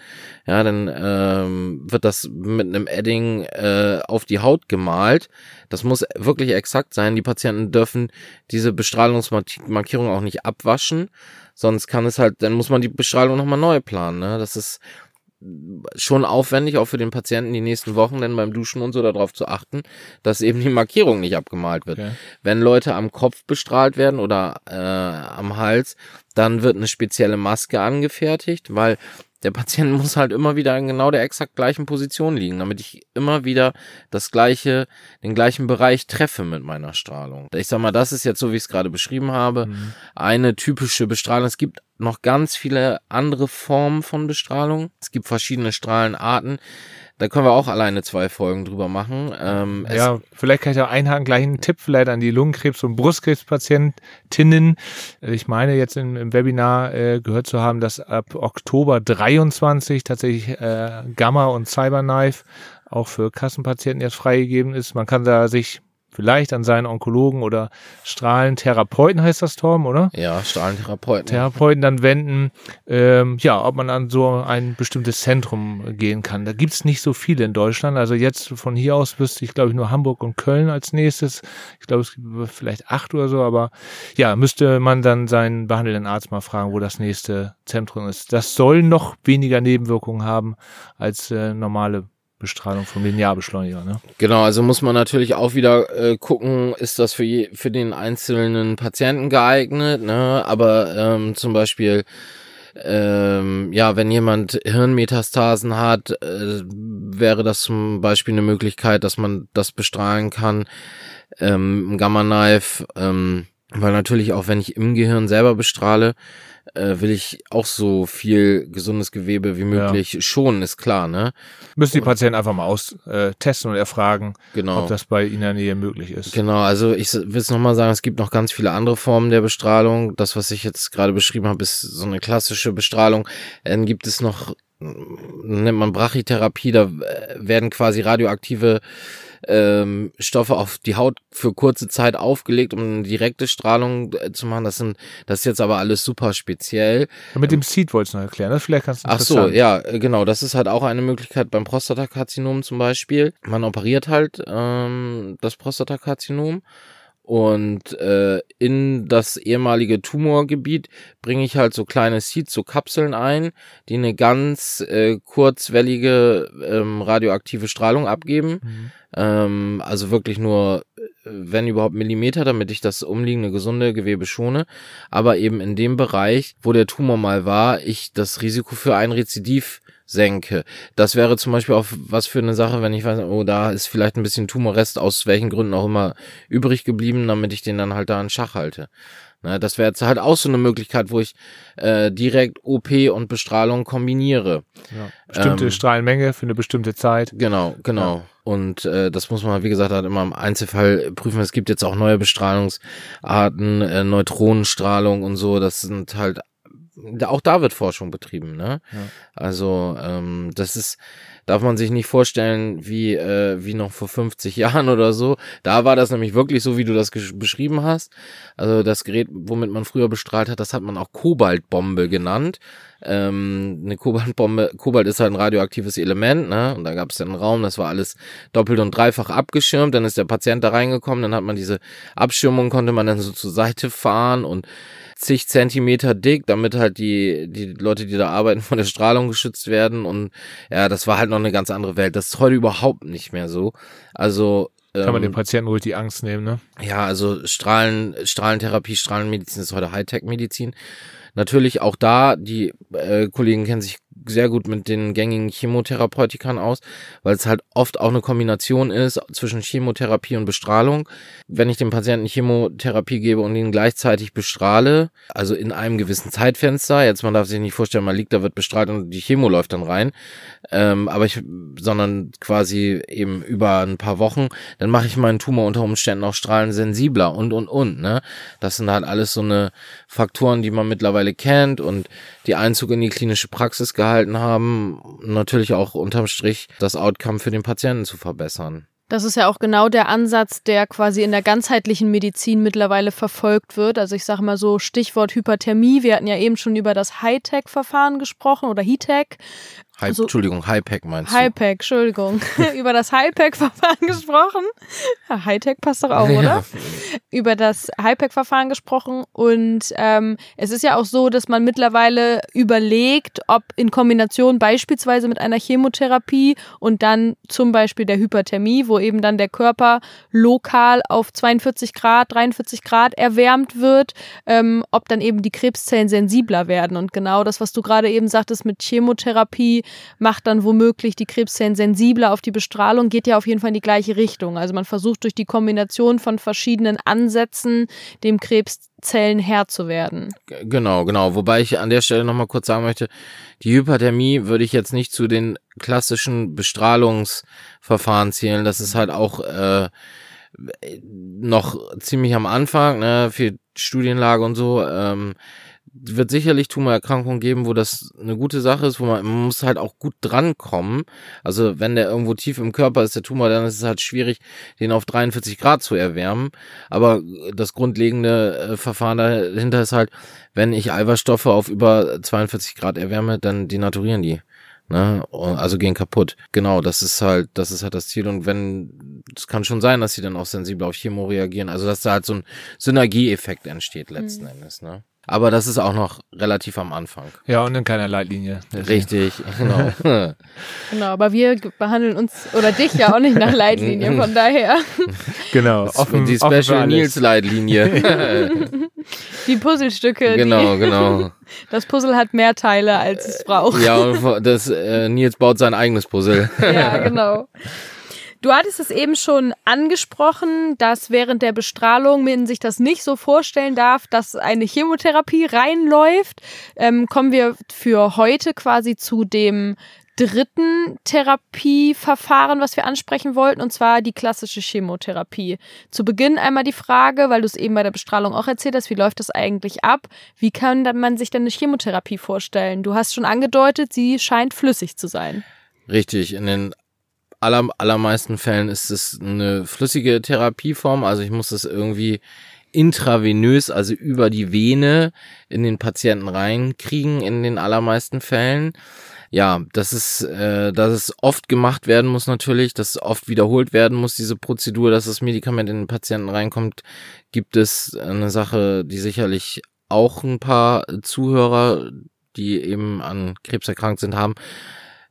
Ja, dann ähm, wird das mit einem Edding äh, auf die Haut gemalt. Das muss wirklich exakt sein. Die Patienten dürfen diese Bestrahlungsmarkierung auch nicht abwaschen, sonst kann es halt, dann muss man die Bestrahlung nochmal neu planen. Ne? Das ist schon aufwendig, auch für den Patienten die nächsten Wochen dann beim Duschen und so darauf zu achten, dass eben die Markierung nicht abgemalt wird. Okay. Wenn Leute am Kopf bestrahlt werden oder äh, am Hals, dann wird eine spezielle Maske angefertigt, weil der Patient muss halt immer wieder in genau der exakt gleichen Position liegen, damit ich immer wieder das gleiche, den gleichen Bereich treffe mit meiner Strahlung. Ich sag mal, das ist jetzt so, wie ich es gerade beschrieben habe, mhm. eine typische Bestrahlung. Es gibt noch ganz viele andere Formen von Bestrahlung. Es gibt verschiedene Strahlenarten. Da können wir auch alleine zwei Folgen drüber machen. Ähm, ja, vielleicht kann ich auch einhaken, gleich einen Tipp vielleicht an die Lungenkrebs- und Brustkrebspatientinnen. Ich meine jetzt im, im Webinar äh, gehört zu haben, dass ab Oktober 23 tatsächlich äh, Gamma und Cyberknife auch für Kassenpatienten jetzt freigegeben ist. Man kann da sich vielleicht an seinen Onkologen oder Strahlentherapeuten heißt das, Torben, oder? Ja, Strahlentherapeuten. Therapeuten dann wenden, ähm, ja, ob man an so ein bestimmtes Zentrum gehen kann. Da gibt's nicht so viele in Deutschland. Also jetzt von hier aus wüsste ich, glaube ich, nur Hamburg und Köln als nächstes. Ich glaube, es gibt vielleicht acht oder so, aber ja, müsste man dann seinen behandelnden Arzt mal fragen, wo das nächste Zentrum ist. Das soll noch weniger Nebenwirkungen haben als äh, normale Bestrahlung vom Linearbeschleuniger. Ne? Genau, also muss man natürlich auch wieder äh, gucken, ist das für, je, für den einzelnen Patienten geeignet. Ne? Aber ähm, zum Beispiel, ähm, ja, wenn jemand Hirnmetastasen hat, äh, wäre das zum Beispiel eine Möglichkeit, dass man das bestrahlen kann. Ähm, Gamma Knife, ähm, Weil natürlich auch, wenn ich im Gehirn selber bestrahle, äh, will ich auch so viel gesundes Gewebe wie möglich ja. schonen, ist klar, ne? Müssen die Patienten einfach mal aus äh, testen und erfragen, genau. ob das bei ihnen in der Nähe möglich ist. Genau, also ich will es nochmal sagen, es gibt noch ganz viele andere Formen der Bestrahlung. Das, was ich jetzt gerade beschrieben habe, ist so eine klassische Bestrahlung. Dann gibt es noch nennt man Brachytherapie, da äh, werden quasi radioaktive ähm, Stoffe auf die Haut für kurze Zeit aufgelegt, um eine direkte Strahlung äh, zu machen. Das sind, das ist jetzt aber alles super speziell. Und mit dem Seed wolltest du noch erklären, das vielleicht kannst du Ach so, ja, äh, genau. Das ist halt auch eine Möglichkeit beim Prostatakarzinom zum Beispiel. Man operiert halt ähm, das Prostatakarzinom und äh, in das ehemalige Tumorgebiet bringe ich halt so kleine Seeds, so Kapseln ein, die eine ganz äh, kurzwellige ähm, radioaktive Strahlung abgeben. Mhm. Ähm, also wirklich nur, wenn überhaupt Millimeter, damit ich das umliegende gesunde Gewebe schone. Aber eben in dem Bereich, wo der Tumor mal war, ich das Risiko für ein Rezidiv senke. Das wäre zum Beispiel auch was für eine Sache, wenn ich weiß, oh, da ist vielleicht ein bisschen Tumorrest aus welchen Gründen auch immer übrig geblieben, damit ich den dann halt da in Schach halte. Na, das wäre jetzt halt auch so eine Möglichkeit, wo ich äh, direkt OP und Bestrahlung kombiniere. Ja, bestimmte ähm, Strahlenmenge für eine bestimmte Zeit. Genau, genau. Ja. Und äh, das muss man, wie gesagt, halt immer im Einzelfall prüfen. Es gibt jetzt auch neue Bestrahlungsarten, äh, Neutronenstrahlung und so. Das sind halt auch da wird Forschung betrieben, ne? Ja. Also ähm, das ist, darf man sich nicht vorstellen wie äh, wie noch vor 50 Jahren oder so. Da war das nämlich wirklich so, wie du das beschrieben hast. Also das Gerät, womit man früher bestrahlt hat, das hat man auch Kobaltbombe genannt. Ähm, eine Kobaltbombe, Kobalt ist halt ein radioaktives Element, ne? Und da gab es dann einen Raum, das war alles doppelt und dreifach abgeschirmt. Dann ist der Patient da reingekommen, dann hat man diese Abschirmung, konnte man dann so zur Seite fahren und zig Zentimeter dick, damit halt die, die Leute, die da arbeiten, von der Strahlung geschützt werden. Und ja, das war halt noch eine ganz andere Welt. Das ist heute überhaupt nicht mehr so. Also kann man dem ähm, Patienten ruhig die Angst nehmen, ne? Ja, also Strahlen, Strahlentherapie, Strahlenmedizin ist heute Hightech-Medizin. Natürlich auch da, die äh, Kollegen kennen sich sehr gut mit den gängigen Chemotherapeutikern aus, weil es halt oft auch eine Kombination ist zwischen Chemotherapie und Bestrahlung. Wenn ich dem Patienten Chemotherapie gebe und ihn gleichzeitig bestrahle, also in einem gewissen Zeitfenster, jetzt man darf sich nicht vorstellen, man liegt da, wird bestrahlt und die Chemo läuft dann rein, ähm, aber ich, sondern quasi eben über ein paar Wochen, dann mache ich meinen Tumor unter Umständen auch strahlensensibler und und und. Ne? Das sind halt alles so eine Faktoren, die man mittlerweile kennt und die Einzug in die klinische Praxis gehalten haben, natürlich auch unterm Strich das Outcome für den Patienten zu verbessern. Das ist ja auch genau der Ansatz, der quasi in der ganzheitlichen Medizin mittlerweile verfolgt wird. Also ich sage mal so Stichwort Hyperthermie. Wir hatten ja eben schon über das Hightech-Verfahren gesprochen oder HITEC. High, also, Entschuldigung, High-Pack meinst du? High-Pack, Entschuldigung. Über das High-Pack-Verfahren gesprochen. Ja, Hightech passt doch auch, oder? Ja. Über das High-Pack-Verfahren gesprochen. Und ähm, es ist ja auch so, dass man mittlerweile überlegt, ob in Kombination beispielsweise mit einer Chemotherapie und dann zum Beispiel der Hyperthermie, wo eben dann der Körper lokal auf 42 Grad, 43 Grad erwärmt wird, ähm, ob dann eben die Krebszellen sensibler werden. Und genau das, was du gerade eben sagtest mit Chemotherapie, macht dann womöglich die Krebszellen sensibler auf die Bestrahlung, geht ja auf jeden Fall in die gleiche Richtung. Also man versucht durch die Kombination von verschiedenen Ansätzen dem Krebszellen Herr zu werden. Genau, genau. Wobei ich an der Stelle nochmal kurz sagen möchte, die Hyperthermie würde ich jetzt nicht zu den klassischen Bestrahlungsverfahren zählen. Das ist halt auch äh, noch ziemlich am Anfang, ne, für Studienlage und so. Ähm, wird sicherlich Tumorerkrankungen geben, wo das eine gute Sache ist, wo man, man muss halt auch gut drankommen. Also wenn der irgendwo tief im Körper ist, der Tumor, dann ist es halt schwierig, den auf 43 Grad zu erwärmen. Aber das grundlegende äh, Verfahren dahinter ist halt, wenn ich Eiweißstoffe auf über 42 Grad erwärme, dann denaturieren die. Ne? Also gehen kaputt. Genau, das ist halt, das ist halt das Ziel. Und wenn, es kann schon sein, dass sie dann auch sensibel auf Chemo reagieren. Also dass da halt so ein Synergieeffekt entsteht letzten mhm. Endes. Ne? Aber das ist auch noch relativ am Anfang. Ja, und in keiner Leitlinie. Richtig, genau. genau, aber wir behandeln uns oder dich ja auch nicht nach Leitlinie, von daher. Genau, offen, die Special Nils Leitlinie. die Puzzlestücke. Genau, die, genau. Das Puzzle hat mehr Teile, als es braucht. Ja, und das, äh, Nils baut sein eigenes Puzzle. ja, genau. Du hattest es eben schon angesprochen, dass während der Bestrahlung man sich das nicht so vorstellen darf, dass eine Chemotherapie reinläuft. Ähm, kommen wir für heute quasi zu dem dritten Therapieverfahren, was wir ansprechen wollten, und zwar die klassische Chemotherapie. Zu Beginn einmal die Frage, weil du es eben bei der Bestrahlung auch erzählt hast, wie läuft das eigentlich ab? Wie kann man sich denn eine Chemotherapie vorstellen? Du hast schon angedeutet, sie scheint flüssig zu sein. Richtig, in den aller, allermeisten Fällen ist es eine flüssige Therapieform, also ich muss es irgendwie intravenös, also über die Vene in den Patienten reinkriegen in den allermeisten Fällen ja, das ist, äh, dass es oft gemacht werden muss natürlich, dass oft wiederholt werden muss, diese Prozedur, dass das Medikament in den Patienten reinkommt, gibt es eine Sache, die sicherlich auch ein paar Zuhörer, die eben an Krebs erkrankt sind, haben.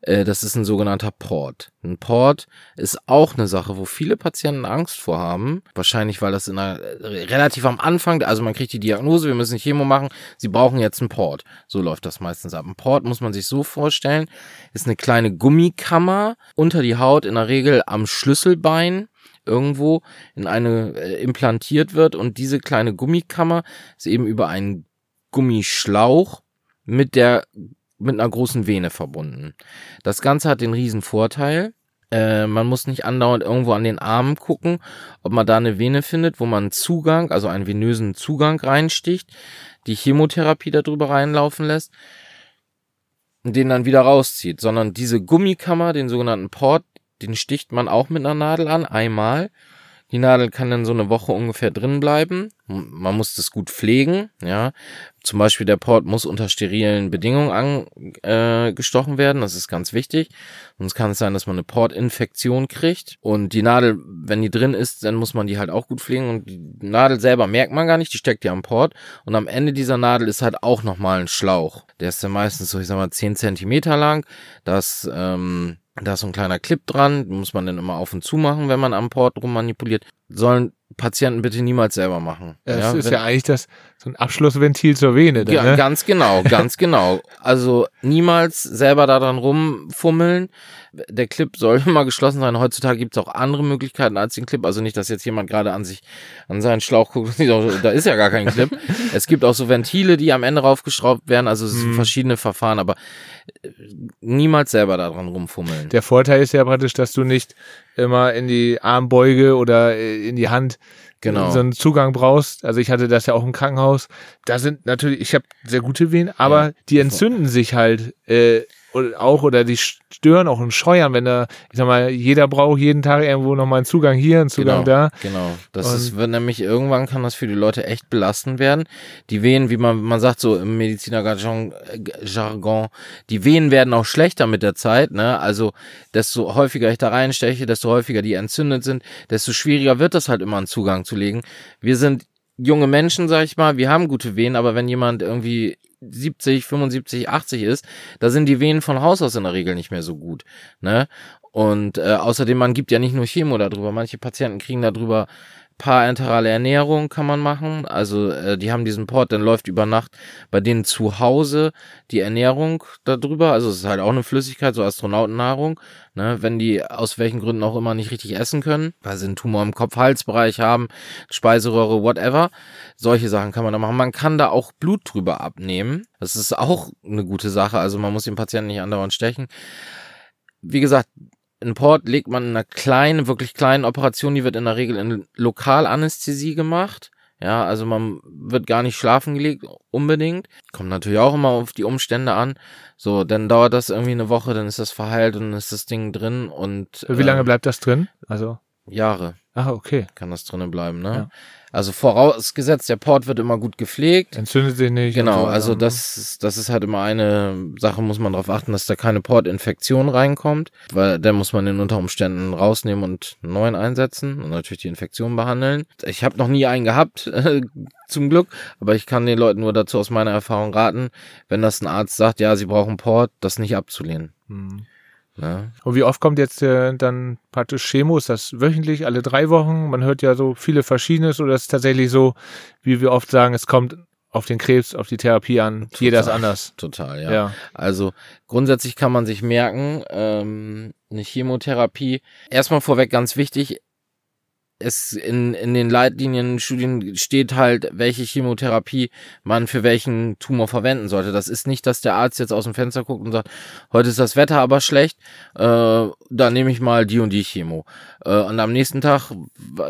Äh, das ist ein sogenannter Port. Ein Port ist auch eine Sache, wo viele Patienten Angst vor haben. Wahrscheinlich, weil das in einer, äh, relativ am Anfang, also man kriegt die Diagnose, wir müssen Chemo machen, sie brauchen jetzt einen Port. So läuft das meistens ab. Ein Port muss man sich so vorstellen, ist eine kleine Gummikammer unter die Haut, in der Regel am Schlüsselbein irgendwo in eine äh, implantiert wird und diese kleine Gummikammer ist eben über einen Gummischlauch mit der mit einer großen Vene verbunden. Das Ganze hat den riesen Vorteil. Äh, man muss nicht andauernd irgendwo an den Armen gucken, ob man da eine Vene findet, wo man Zugang, also einen venösen Zugang reinsticht, die Chemotherapie darüber reinlaufen lässt und den dann wieder rauszieht, sondern diese Gummikammer, den sogenannten Port, den sticht man auch mit einer Nadel an, einmal die Nadel kann dann so eine Woche ungefähr drin bleiben. Man muss das gut pflegen, ja. Zum Beispiel der Port muss unter sterilen Bedingungen angestochen äh, werden. Das ist ganz wichtig. Sonst kann es sein, dass man eine Portinfektion kriegt. Und die Nadel, wenn die drin ist, dann muss man die halt auch gut pflegen. Und die Nadel selber merkt man gar nicht. Die steckt ja am Port. Und am Ende dieser Nadel ist halt auch nochmal ein Schlauch. Der ist dann meistens so, ich sag mal, 10 Zentimeter lang. Das, ähm, da ist so ein kleiner Clip dran, muss man dann immer auf und zu machen, wenn man am Port rummanipuliert. Sollen Patienten bitte niemals selber machen. Das ja, ist ja eigentlich das so ein Abschlussventil zur Vene. Dann, ja, ne? ganz genau, ganz genau. Also niemals selber daran rumfummeln. Der Clip soll immer geschlossen sein. Heutzutage gibt es auch andere Möglichkeiten als den Clip. Also nicht, dass jetzt jemand gerade an sich an seinen Schlauch guckt. da ist ja gar kein Clip. es gibt auch so Ventile, die am Ende raufgeschraubt werden. Also es sind hm. verschiedene Verfahren. Aber äh, niemals selber daran rumfummeln. Der Vorteil ist ja praktisch, dass du nicht immer in die Armbeuge oder äh, in die Hand genau. so einen Zugang brauchst. Also ich hatte das ja auch im Krankenhaus. Da sind natürlich, ich habe sehr gute Venen, aber ja. die entzünden sich halt äh, auch oder die stören auch und scheuern, wenn da, ich sag mal, jeder braucht jeden Tag irgendwo nochmal einen Zugang hier, einen Zugang genau, da. Genau. Das und ist, wird nämlich irgendwann kann das für die Leute echt belastend werden. Die Venen, wie man, man sagt so im Medizinerjargon, Jargon, die Venen werden auch schlechter mit der Zeit, ne? Also, desto häufiger ich da reinsteche, desto häufiger die entzündet sind, desto schwieriger wird das halt immer einen Zugang zu legen. Wir sind junge Menschen, sag ich mal, wir haben gute Venen, aber wenn jemand irgendwie 70, 75, 80 ist, da sind die Venen von Haus aus in der Regel nicht mehr so gut. Ne? Und äh, außerdem, man gibt ja nicht nur Chemo darüber. Manche Patienten kriegen darüber parenterale Ernährung kann man machen. Also äh, die haben diesen Port, dann läuft über Nacht bei denen zu Hause die Ernährung darüber. Also es ist halt auch eine Flüssigkeit, so Astronautennahrung. Ne? Wenn die aus welchen Gründen auch immer nicht richtig essen können, weil sie einen Tumor im Kopf-Halsbereich haben, Speiseröhre, whatever. Solche Sachen kann man da machen. Man kann da auch Blut drüber abnehmen. Das ist auch eine gute Sache. Also man muss den Patienten nicht andauernd stechen. Wie gesagt, ein Port legt man in einer kleinen, wirklich kleinen Operation, die wird in der Regel in Lokalanästhesie gemacht. Ja, also man wird gar nicht schlafen gelegt, unbedingt. Kommt natürlich auch immer auf die Umstände an. So, dann dauert das irgendwie eine Woche, dann ist das verheilt und dann ist das Ding drin und. Wie lange äh, bleibt das drin? Also. Jahre. Ah, okay. Kann das drinnen bleiben, ne? Ja. Also vorausgesetzt, der Port wird immer gut gepflegt. Entzündet sich nicht. Genau, so also das, ist, das ist halt immer eine Sache, muss man darauf achten, dass da keine Portinfektion reinkommt, weil dann muss man den unter Umständen rausnehmen und einen neuen einsetzen und natürlich die Infektion behandeln. Ich habe noch nie einen gehabt, zum Glück, aber ich kann den Leuten nur dazu aus meiner Erfahrung raten, wenn das ein Arzt sagt, ja, sie brauchen Port, das nicht abzulehnen. Mhm. Ja. Und wie oft kommt jetzt äh, dann praktisch Chemo? Ist das wöchentlich, alle drei Wochen? Man hört ja so viele Verschiedenes oder ist es tatsächlich so, wie wir oft sagen, es kommt auf den Krebs, auf die Therapie an. Jeder ist anders. Total, ja. Ja. Also grundsätzlich kann man sich merken, ähm, eine Chemotherapie. Erstmal vorweg ganz wichtig, es in, in den Leitlinien, Studien steht halt, welche Chemotherapie man für welchen Tumor verwenden sollte. Das ist nicht, dass der Arzt jetzt aus dem Fenster guckt und sagt, heute ist das Wetter aber schlecht, äh, dann nehme ich mal die und die Chemo. Äh, und am nächsten Tag,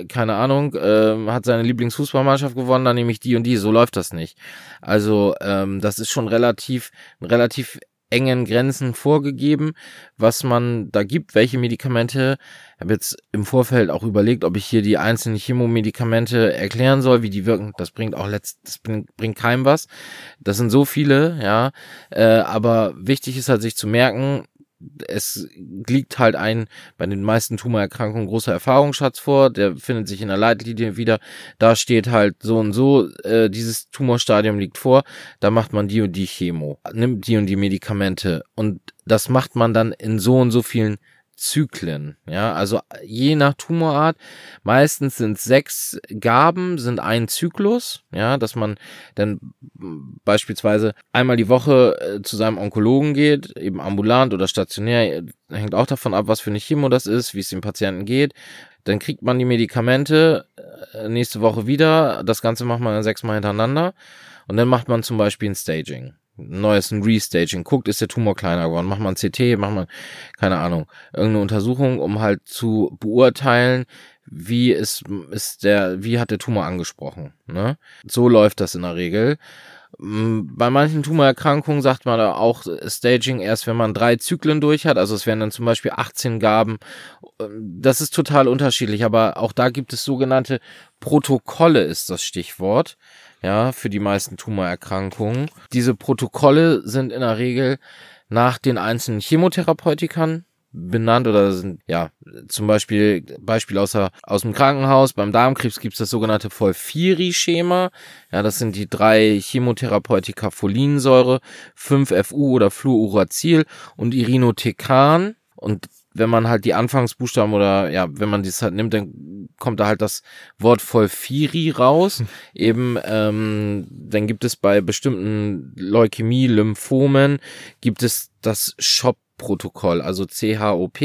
keine Ahnung, äh, hat seine Lieblingsfußballmannschaft gewonnen, dann nehme ich die und die. So läuft das nicht. Also ähm, das ist schon relativ, relativ engen Grenzen vorgegeben, was man da gibt, welche Medikamente. Ich habe jetzt im Vorfeld auch überlegt, ob ich hier die einzelnen Chemomedikamente erklären soll, wie die wirken. Das bringt auch letzt, das bringt, keinem was. Das sind so viele, ja. Äh, aber wichtig ist halt sich zu merken, es liegt halt ein bei den meisten Tumorerkrankungen großer Erfahrungsschatz vor, der findet sich in der Leitlinie wieder. Da steht halt so und so, äh, dieses Tumorstadium liegt vor, da macht man die und die Chemo, nimmt die und die Medikamente. Und das macht man dann in so und so vielen Zyklen. Ja, also je nach Tumorart, meistens sind sechs Gaben, sind ein Zyklus, ja, dass man dann beispielsweise einmal die Woche äh, zu seinem Onkologen geht, eben ambulant oder stationär, hängt auch davon ab, was für eine Chemo das ist, wie es dem Patienten geht. Dann kriegt man die Medikamente äh, nächste Woche wieder. Das Ganze macht man dann sechsmal hintereinander. Und dann macht man zum Beispiel ein Staging neues Restaging, guckt, ist der Tumor kleiner geworden, macht man CT, macht man, keine Ahnung, irgendeine Untersuchung, um halt zu beurteilen, wie ist, ist der, wie hat der Tumor angesprochen, ne? So läuft das in der Regel. Bei manchen Tumorerkrankungen sagt man auch Staging erst, wenn man drei Zyklen durch hat. Also es wären dann zum Beispiel 18 Gaben. Das ist total unterschiedlich, aber auch da gibt es sogenannte Protokolle, ist das Stichwort ja, für die meisten Tumorerkrankungen. Diese Protokolle sind in der Regel nach den einzelnen Chemotherapeutikern benannt oder sind, ja, zum Beispiel, Beispiel aus, der, aus dem Krankenhaus, beim Darmkrebs gibt es das sogenannte Folfiri-Schema. Ja, das sind die drei Chemotherapeutika Folinsäure, 5-FU oder Fluoracil und Irinotecan. Und wenn man halt die Anfangsbuchstaben oder ja, wenn man dies halt nimmt, dann kommt da halt das Wort Volfiri raus. Hm. Eben, ähm, dann gibt es bei bestimmten Leukämie, Lymphomen, gibt es das Shop Protokoll, also CHOP,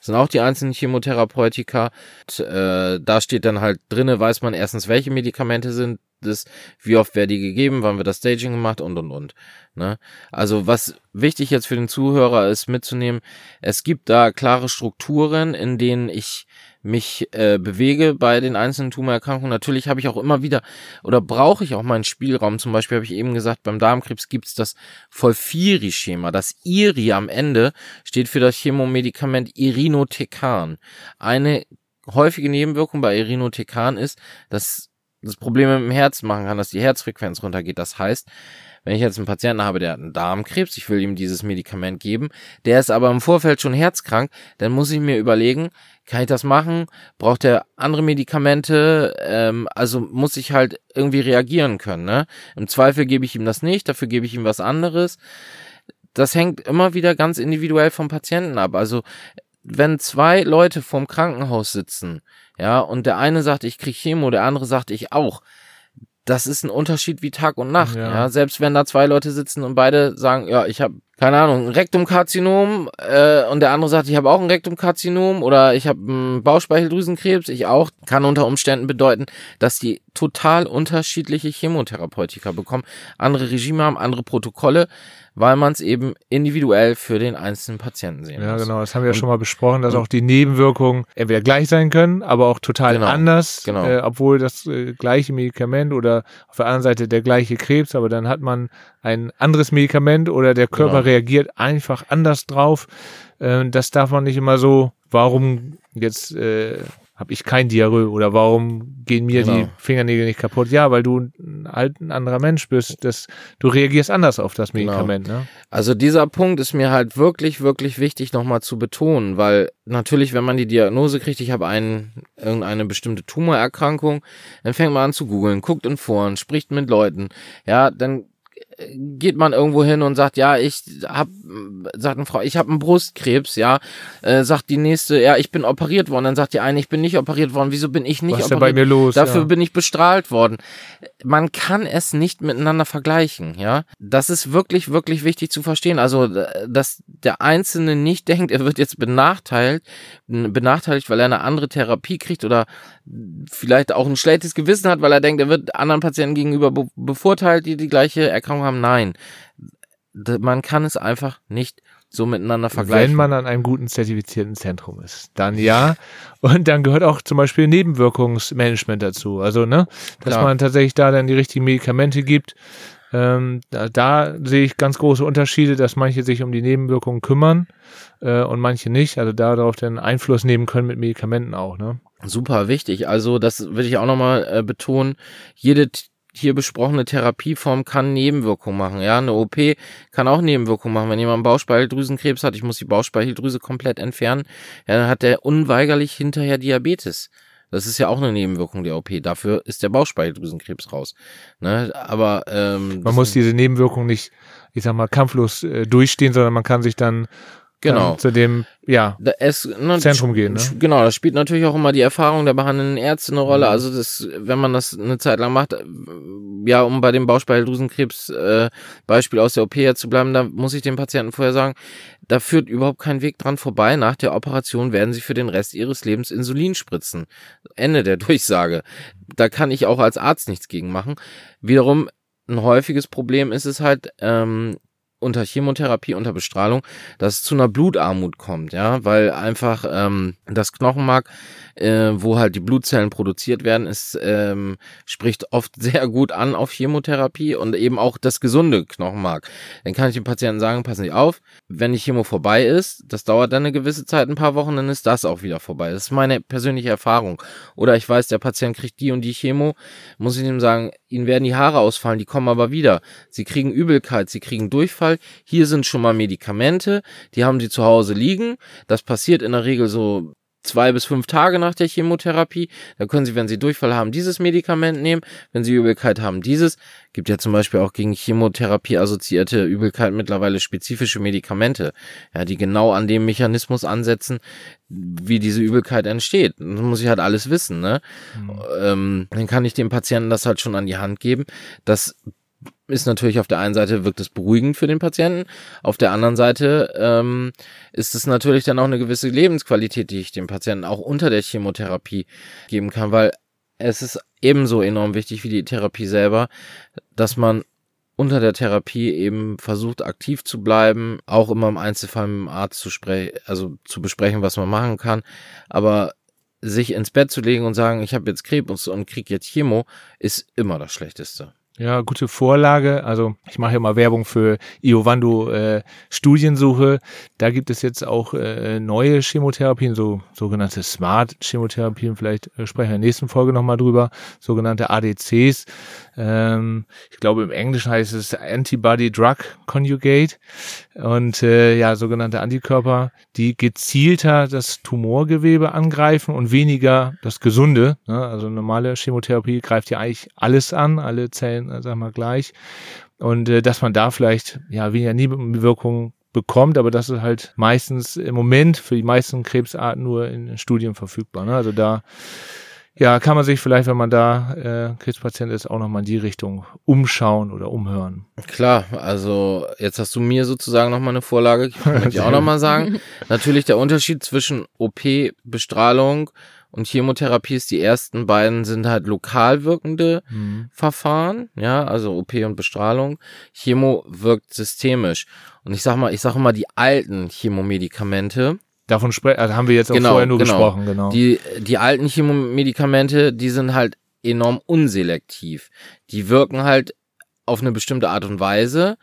sind auch die einzelnen Chemotherapeutika. Und, äh, da steht dann halt drinne, weiß man erstens, welche Medikamente sind das, wie oft wäre die gegeben, wann wird das Staging gemacht und und und. Ne? Also was wichtig jetzt für den Zuhörer ist mitzunehmen, es gibt da klare Strukturen, in denen ich mich äh, bewege bei den einzelnen Tumorerkrankungen. Natürlich habe ich auch immer wieder oder brauche ich auch meinen Spielraum. Zum Beispiel habe ich eben gesagt, beim Darmkrebs gibt es das Volfiri-Schema. Das IRI am Ende steht für das Chemomedikament Irinotecan. Eine häufige Nebenwirkung bei Irinotecan ist, dass das Probleme mit dem Herz machen kann, dass die Herzfrequenz runtergeht. Das heißt, wenn ich jetzt einen Patienten habe, der hat einen Darmkrebs, ich will ihm dieses Medikament geben, der ist aber im Vorfeld schon herzkrank, dann muss ich mir überlegen, kann ich das machen? Braucht er andere Medikamente? Ähm, also muss ich halt irgendwie reagieren können. Ne? Im Zweifel gebe ich ihm das nicht, dafür gebe ich ihm was anderes. Das hängt immer wieder ganz individuell vom Patienten ab. Also wenn zwei Leute vorm Krankenhaus sitzen, ja, und der eine sagt, ich krieg Chemo, der andere sagt, ich auch, das ist ein Unterschied wie Tag und Nacht. Ja. ja. Selbst wenn da zwei Leute sitzen und beide sagen, ja, ich habe keine Ahnung, ein Rektumkarzinom äh, und der andere sagt, ich habe auch ein Rektumkarzinom oder ich habe einen Bauchspeicheldrüsenkrebs, ich auch, kann unter Umständen bedeuten, dass die total unterschiedliche Chemotherapeutika bekommen, andere Regime haben, andere Protokolle weil man es eben individuell für den einzelnen Patienten sehen ja, muss. Ja, genau, das haben wir ja schon mal besprochen, dass auch die Nebenwirkungen entweder gleich sein können, aber auch total genau, anders, genau. Äh, obwohl das äh, gleiche Medikament oder auf der anderen Seite der gleiche Krebs, aber dann hat man ein anderes Medikament oder der Körper genau. reagiert einfach anders drauf. Äh, das darf man nicht immer so, warum jetzt äh, habe ich kein Diarrhoe oder warum gehen mir genau. die Fingernägel nicht kaputt? Ja, weil du halt ein anderer Mensch bist. Das, du reagierst anders auf das genau. Medikament. Genau. Ne? Also dieser Punkt ist mir halt wirklich, wirklich wichtig nochmal zu betonen, weil natürlich, wenn man die Diagnose kriegt, ich habe einen, irgendeine bestimmte Tumorerkrankung, dann fängt man an zu googeln, guckt in Foren, spricht mit Leuten, ja, dann geht man irgendwo hin und sagt, ja, ich hab, sagt eine Frau, ich habe einen Brustkrebs, ja, äh, sagt die nächste, ja, ich bin operiert worden, dann sagt die eine, ich bin nicht operiert worden, wieso bin ich nicht Was ist denn operiert? bei mir los? Dafür ja. bin ich bestrahlt worden. Man kann es nicht miteinander vergleichen, ja. Das ist wirklich, wirklich wichtig zu verstehen. Also, dass der Einzelne nicht denkt, er wird jetzt benachteiligt, benachteiligt, weil er eine andere Therapie kriegt oder vielleicht auch ein schlechtes Gewissen hat, weil er denkt, er wird anderen Patienten gegenüber be bevorteilt, die die gleiche Erkrankung haben. Nein. D- Man kann es einfach nicht so miteinander vergleichen. Wenn man an einem guten zertifizierten Zentrum ist, dann ja. Und dann gehört auch zum Beispiel Nebenwirkungsmanagement dazu. Also, ne, dass Klar. man tatsächlich da dann die richtigen Medikamente gibt. Ähm, da, da sehe ich ganz große Unterschiede, dass manche sich um die Nebenwirkungen kümmern äh, und manche nicht. Also darauf dann Einfluss nehmen können mit Medikamenten auch, ne? Super wichtig. Also das will ich auch nochmal äh, betonen. Jede hier besprochene Therapieform kann Nebenwirkungen machen. Ja, eine OP kann auch Nebenwirkungen machen. Wenn jemand Bauchspeicheldrüsenkrebs hat, ich muss die Bauchspeicheldrüse komplett entfernen, ja, dann hat der unweigerlich hinterher Diabetes. Das ist ja auch eine Nebenwirkung der OP. Dafür ist der Bauchspeicheldrüsenkrebs raus. Ne? Aber ähm, Man muss diese Nebenwirkungen nicht, ich sag mal, kampflos äh, durchstehen, sondern man kann sich dann genau. dann zu dem, ja, es, ne, Zentrum gehen, ne? Genau, da spielt natürlich auch immer die Erfahrung der behandelnden Ärzte eine Rolle. Mhm. Also das, wenn man das eine Zeit lang macht, äh, ja, um bei dem Bauchspeicheldrüsenkrebs äh, Beispiel aus der OP her zu bleiben, da muss ich dem Patienten vorher sagen, da führt überhaupt kein Weg dran vorbei. Nach der Operation werden sie für den Rest ihres Lebens Insulin spritzen. Ende der Durchsage. Da kann ich auch als Arzt nichts gegen machen. Wiederum ein häufiges Problem ist es halt, ähm, unter Chemotherapie, unter Bestrahlung, dass es zu einer Blutarmut kommt, ja, weil einfach ähm, das Knochenmark, äh, wo halt die Blutzellen produziert werden, ist ähm, spricht oft sehr gut an auf Chemotherapie und eben auch das gesunde Knochenmark. Dann kann ich den Patienten sagen, passen Sie auf, wenn die Chemo vorbei ist, das dauert dann eine gewisse Zeit, ein paar Wochen, dann ist das auch wieder vorbei. Das ist meine persönliche Erfahrung. Oder ich weiß, der Patient kriegt die und die Chemo, muss ich ihm sagen, ihnen werden die Haare ausfallen, die kommen aber wieder. Sie kriegen Übelkeit, sie kriegen Durchfall. Hier sind schon mal Medikamente, die haben sie zu Hause liegen. Das passiert in der Regel so zwei bis fünf Tage nach der Chemotherapie. Da können Sie, wenn Sie Durchfall haben, dieses Medikament nehmen. Wenn Sie Übelkeit haben, dieses. Gibt ja zum Beispiel auch gegen Chemotherapie assoziierte Übelkeit mittlerweile spezifische Medikamente, ja, die genau an dem Mechanismus ansetzen, wie diese Übelkeit entsteht. Das muss ich halt alles wissen, ne? Ähm, dann kann ich dem Patienten das halt schon an die Hand geben. Das ist natürlich auf der einen Seite wirkt es beruhigend für den Patienten, auf der anderen Seite ähm, ist es natürlich dann auch eine gewisse Lebensqualität, die ich dem Patienten auch unter der Chemotherapie geben kann, weil es ist ebenso enorm wichtig wie die Therapie selber, dass man unter der Therapie eben versucht aktiv zu bleiben, auch immer im Einzelfall mit dem Arzt zu sprechen, also zu besprechen, was man machen kann, aber sich ins Bett zu legen und sagen, ich habe jetzt Krebs und krieg jetzt Chemo, ist immer das Schlechteste. Ja, gute Vorlage. Also ich mache ja mal Werbung für Iovando äh, Studiensuche. Da gibt es jetzt auch äh, neue Chemotherapien, so sogenannte Smart Chemotherapien. Vielleicht äh, sprechen wir in der nächsten Folge nochmal drüber. Sogenannte ADCs. Ähm, ich glaube im Englischen heißt es Antibody Drug Conjugate und äh, ja sogenannte Antikörper, die gezielter das Tumorgewebe angreifen und weniger das Gesunde. Ne? Also normale Chemotherapie greift ja eigentlich alles an, alle Zellen, äh, sag mal gleich. Und äh, dass man da vielleicht ja weniger Nebenwirkungen bekommt, aber das ist halt meistens im Moment für die meisten Krebsarten nur in Studien verfügbar. Ne? Also da ja, kann man sich vielleicht, wenn man da äh, Krebspatient ist, auch nochmal in die Richtung umschauen oder umhören. Klar, also jetzt hast du mir sozusagen nochmal eine Vorlage, kann ich auch nochmal sagen. Natürlich der Unterschied zwischen OP, Bestrahlung und Chemotherapie ist, die ersten beiden sind halt lokal wirkende Mhm. Verfahren, ja, also OP und Bestrahlung. Chemo wirkt systemisch. Und ich sag mal, ich sage mal, die alten Chemomedikamente, Davon sprechen, also haben wir jetzt auch Genau, vorher nur genau. gesprochen, genau. Die, die alten Chemomedikamente, die sind halt enorm unselektiv. Die wirken halt auf eine bestimmte Art und Weise.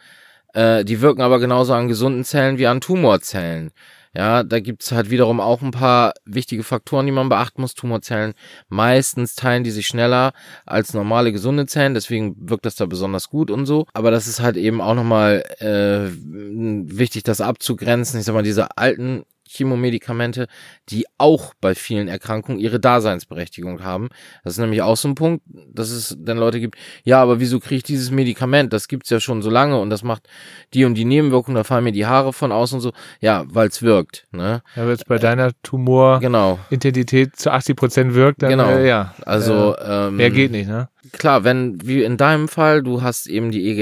Äh, die wirken aber genauso an gesunden Zellen wie an Tumorzellen. Ja, da gibt's halt wiederum auch ein paar wichtige Faktoren, die man beachten muss. Tumorzellen, meistens teilen die sich schneller als normale gesunde Zellen, deswegen wirkt das da besonders gut und so. Aber das ist halt eben auch nochmal äh, wichtig, das abzugrenzen. Ich sag mal, diese alten Chemomedikamente, die auch bei vielen Erkrankungen ihre Daseinsberechtigung haben. Das ist nämlich auch so ein Punkt, dass es dann Leute gibt, ja, aber wieso kriege ich dieses Medikament? Das gibt's ja schon so lange und das macht die und die Nebenwirkungen, da fallen mir die Haare von aus und so. Ja, weil's wirkt. Ne? Ja, wenn es bei deiner Tumorintensität Genau. zu 80 Prozent wirkt, dann Genau. äh, ja. Also äh, ähm, mehr geht nicht, ne? klar, wenn, wie in deinem Fall, du hast eben die E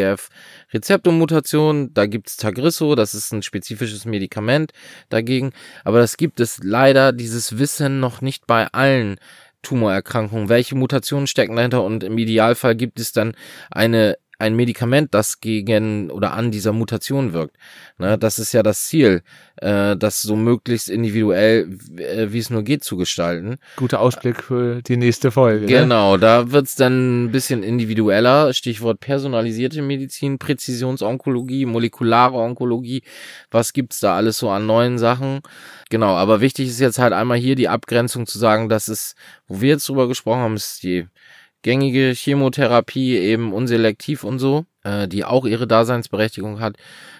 EGF-Rezeptormutation, da gibt's Tagrisso, das ist ein spezifisches Medikament dagegen, aber das gibt es leider, dieses Wissen noch nicht bei allen Tumorerkrankungen. Welche Mutationen stecken dahinter und im Idealfall gibt es dann eine ein Medikament, das gegen oder an dieser Mutation wirkt. Ne, das ist ja das Ziel, äh, das so möglichst individuell, äh, wie es nur geht, zu gestalten. Guter Ausblick für die nächste Folge. Ne? Genau, da wird's dann ein bisschen individueller. Stichwort personalisierte Medizin, Präzisionsonkologie, molekulare Onkologie. Was gibt's da alles so an neuen Sachen? Genau, aber wichtig ist jetzt halt einmal hier die Abgrenzung zu sagen, dass es, wo wir jetzt drüber gesprochen haben, ist die gängige Chemotherapie eben unselektiv und so, äh, die auch ihre Daseinsberechtigung hat.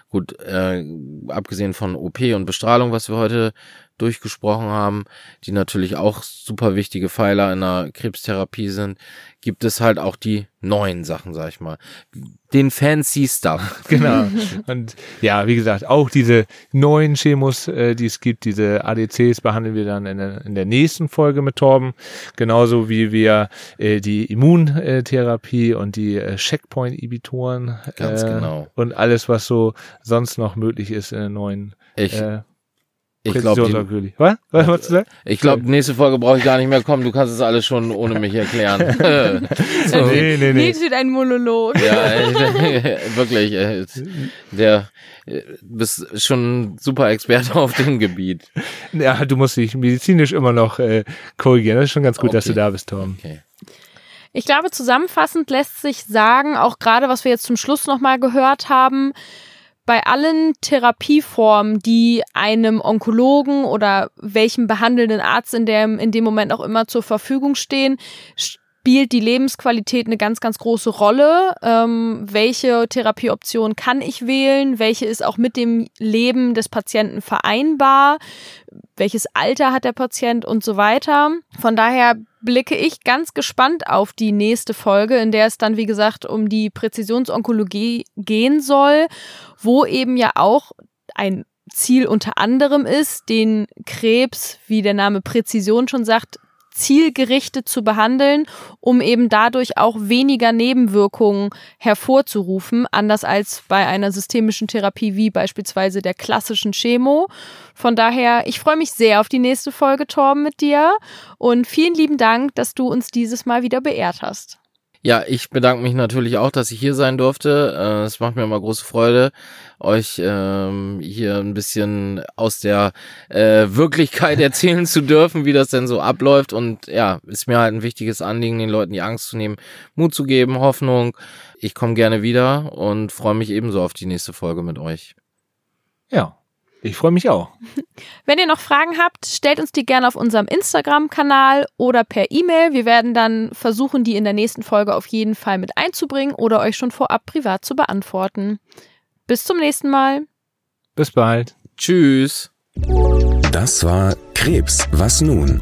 Gut, äh, abgesehen von OP und Bestrahlung, was wir heute durchgesprochen haben, die natürlich auch super wichtige Pfeiler in der Krebstherapie sind, gibt es halt auch die neuen Sachen, sag ich mal. Den fancy Stuff. Genau. Und ja, wie gesagt, auch diese neuen Chemos, äh, die es gibt, diese ADCs behandeln wir dann in der, in der nächsten Folge mit Torben. Genauso wie wir äh, die Immuntherapie und die äh, Checkpoint-Inhibitoren Ganz äh, genau. und alles, was so sonst noch möglich ist in der neuen Ich, äh, ich glaube. Was? Was wolltest du sagen? ich glaube, nächste Folge brauche ich gar nicht mehr kommen. Du kannst es alles schon ohne mich erklären. so. Nee, nee, nee. Nils wird ein Monolog. Ja, wirklich. äh, Der äh, bist schon super Experte auf dem Gebiet. Ja, du musst dich medizinisch immer noch äh, korrigieren. Das ist schon ganz gut, dass du Okay. da bist, Torben. Okay. Ich glaube, zusammenfassend lässt sich sagen, auch gerade was wir jetzt zum Schluss nochmal gehört haben, bei allen Therapieformen, die einem Onkologen oder welchem behandelnden Arzt in dem, in dem Moment auch immer zur Verfügung stehen, spielt die Lebensqualität eine ganz, ganz große Rolle. Ähm, welche Therapieoption kann ich wählen? Welche ist auch mit dem Leben des Patienten vereinbar? Welches Alter hat der Patient und so weiter? Von daher blicke ich ganz gespannt auf die nächste Folge, in der es dann, wie gesagt, um die Präzisionsonkologie gehen soll, wo eben ja auch ein Ziel unter anderem ist, den Krebs, wie der Name Präzision schon sagt, zielgerichtet zu behandeln, um eben dadurch auch weniger Nebenwirkungen hervorzurufen, anders als bei einer systemischen Therapie wie beispielsweise der klassischen Chemo. Von daher, ich freue mich sehr auf die nächste Folge, Torben, mit dir und vielen lieben Dank, dass du uns dieses Mal wieder beehrt hast. Ja, ich bedanke mich natürlich auch, dass ich hier sein durfte. Äh, Es macht mir immer große Freude, euch ähm, hier ein bisschen aus der äh, Wirklichkeit erzählen zu dürfen, wie das denn so abläuft. Und ja, ist mir halt ein wichtiges Anliegen, den Leuten die Angst zu nehmen, Mut zu geben, Hoffnung. Ich komme gerne wieder und freue mich ebenso auf die nächste Folge mit euch. Ja, ich freue mich auch. Wenn ihr noch Fragen habt, stellt uns die gerne auf unserem Instagram-Kanal oder per E-Mail. Wir werden dann versuchen, die in der nächsten Folge auf jeden Fall mit einzubringen oder euch schon vorab privat zu beantworten. Bis zum nächsten Mal. Bis bald. Tschüss. Das war Krebs, was nun?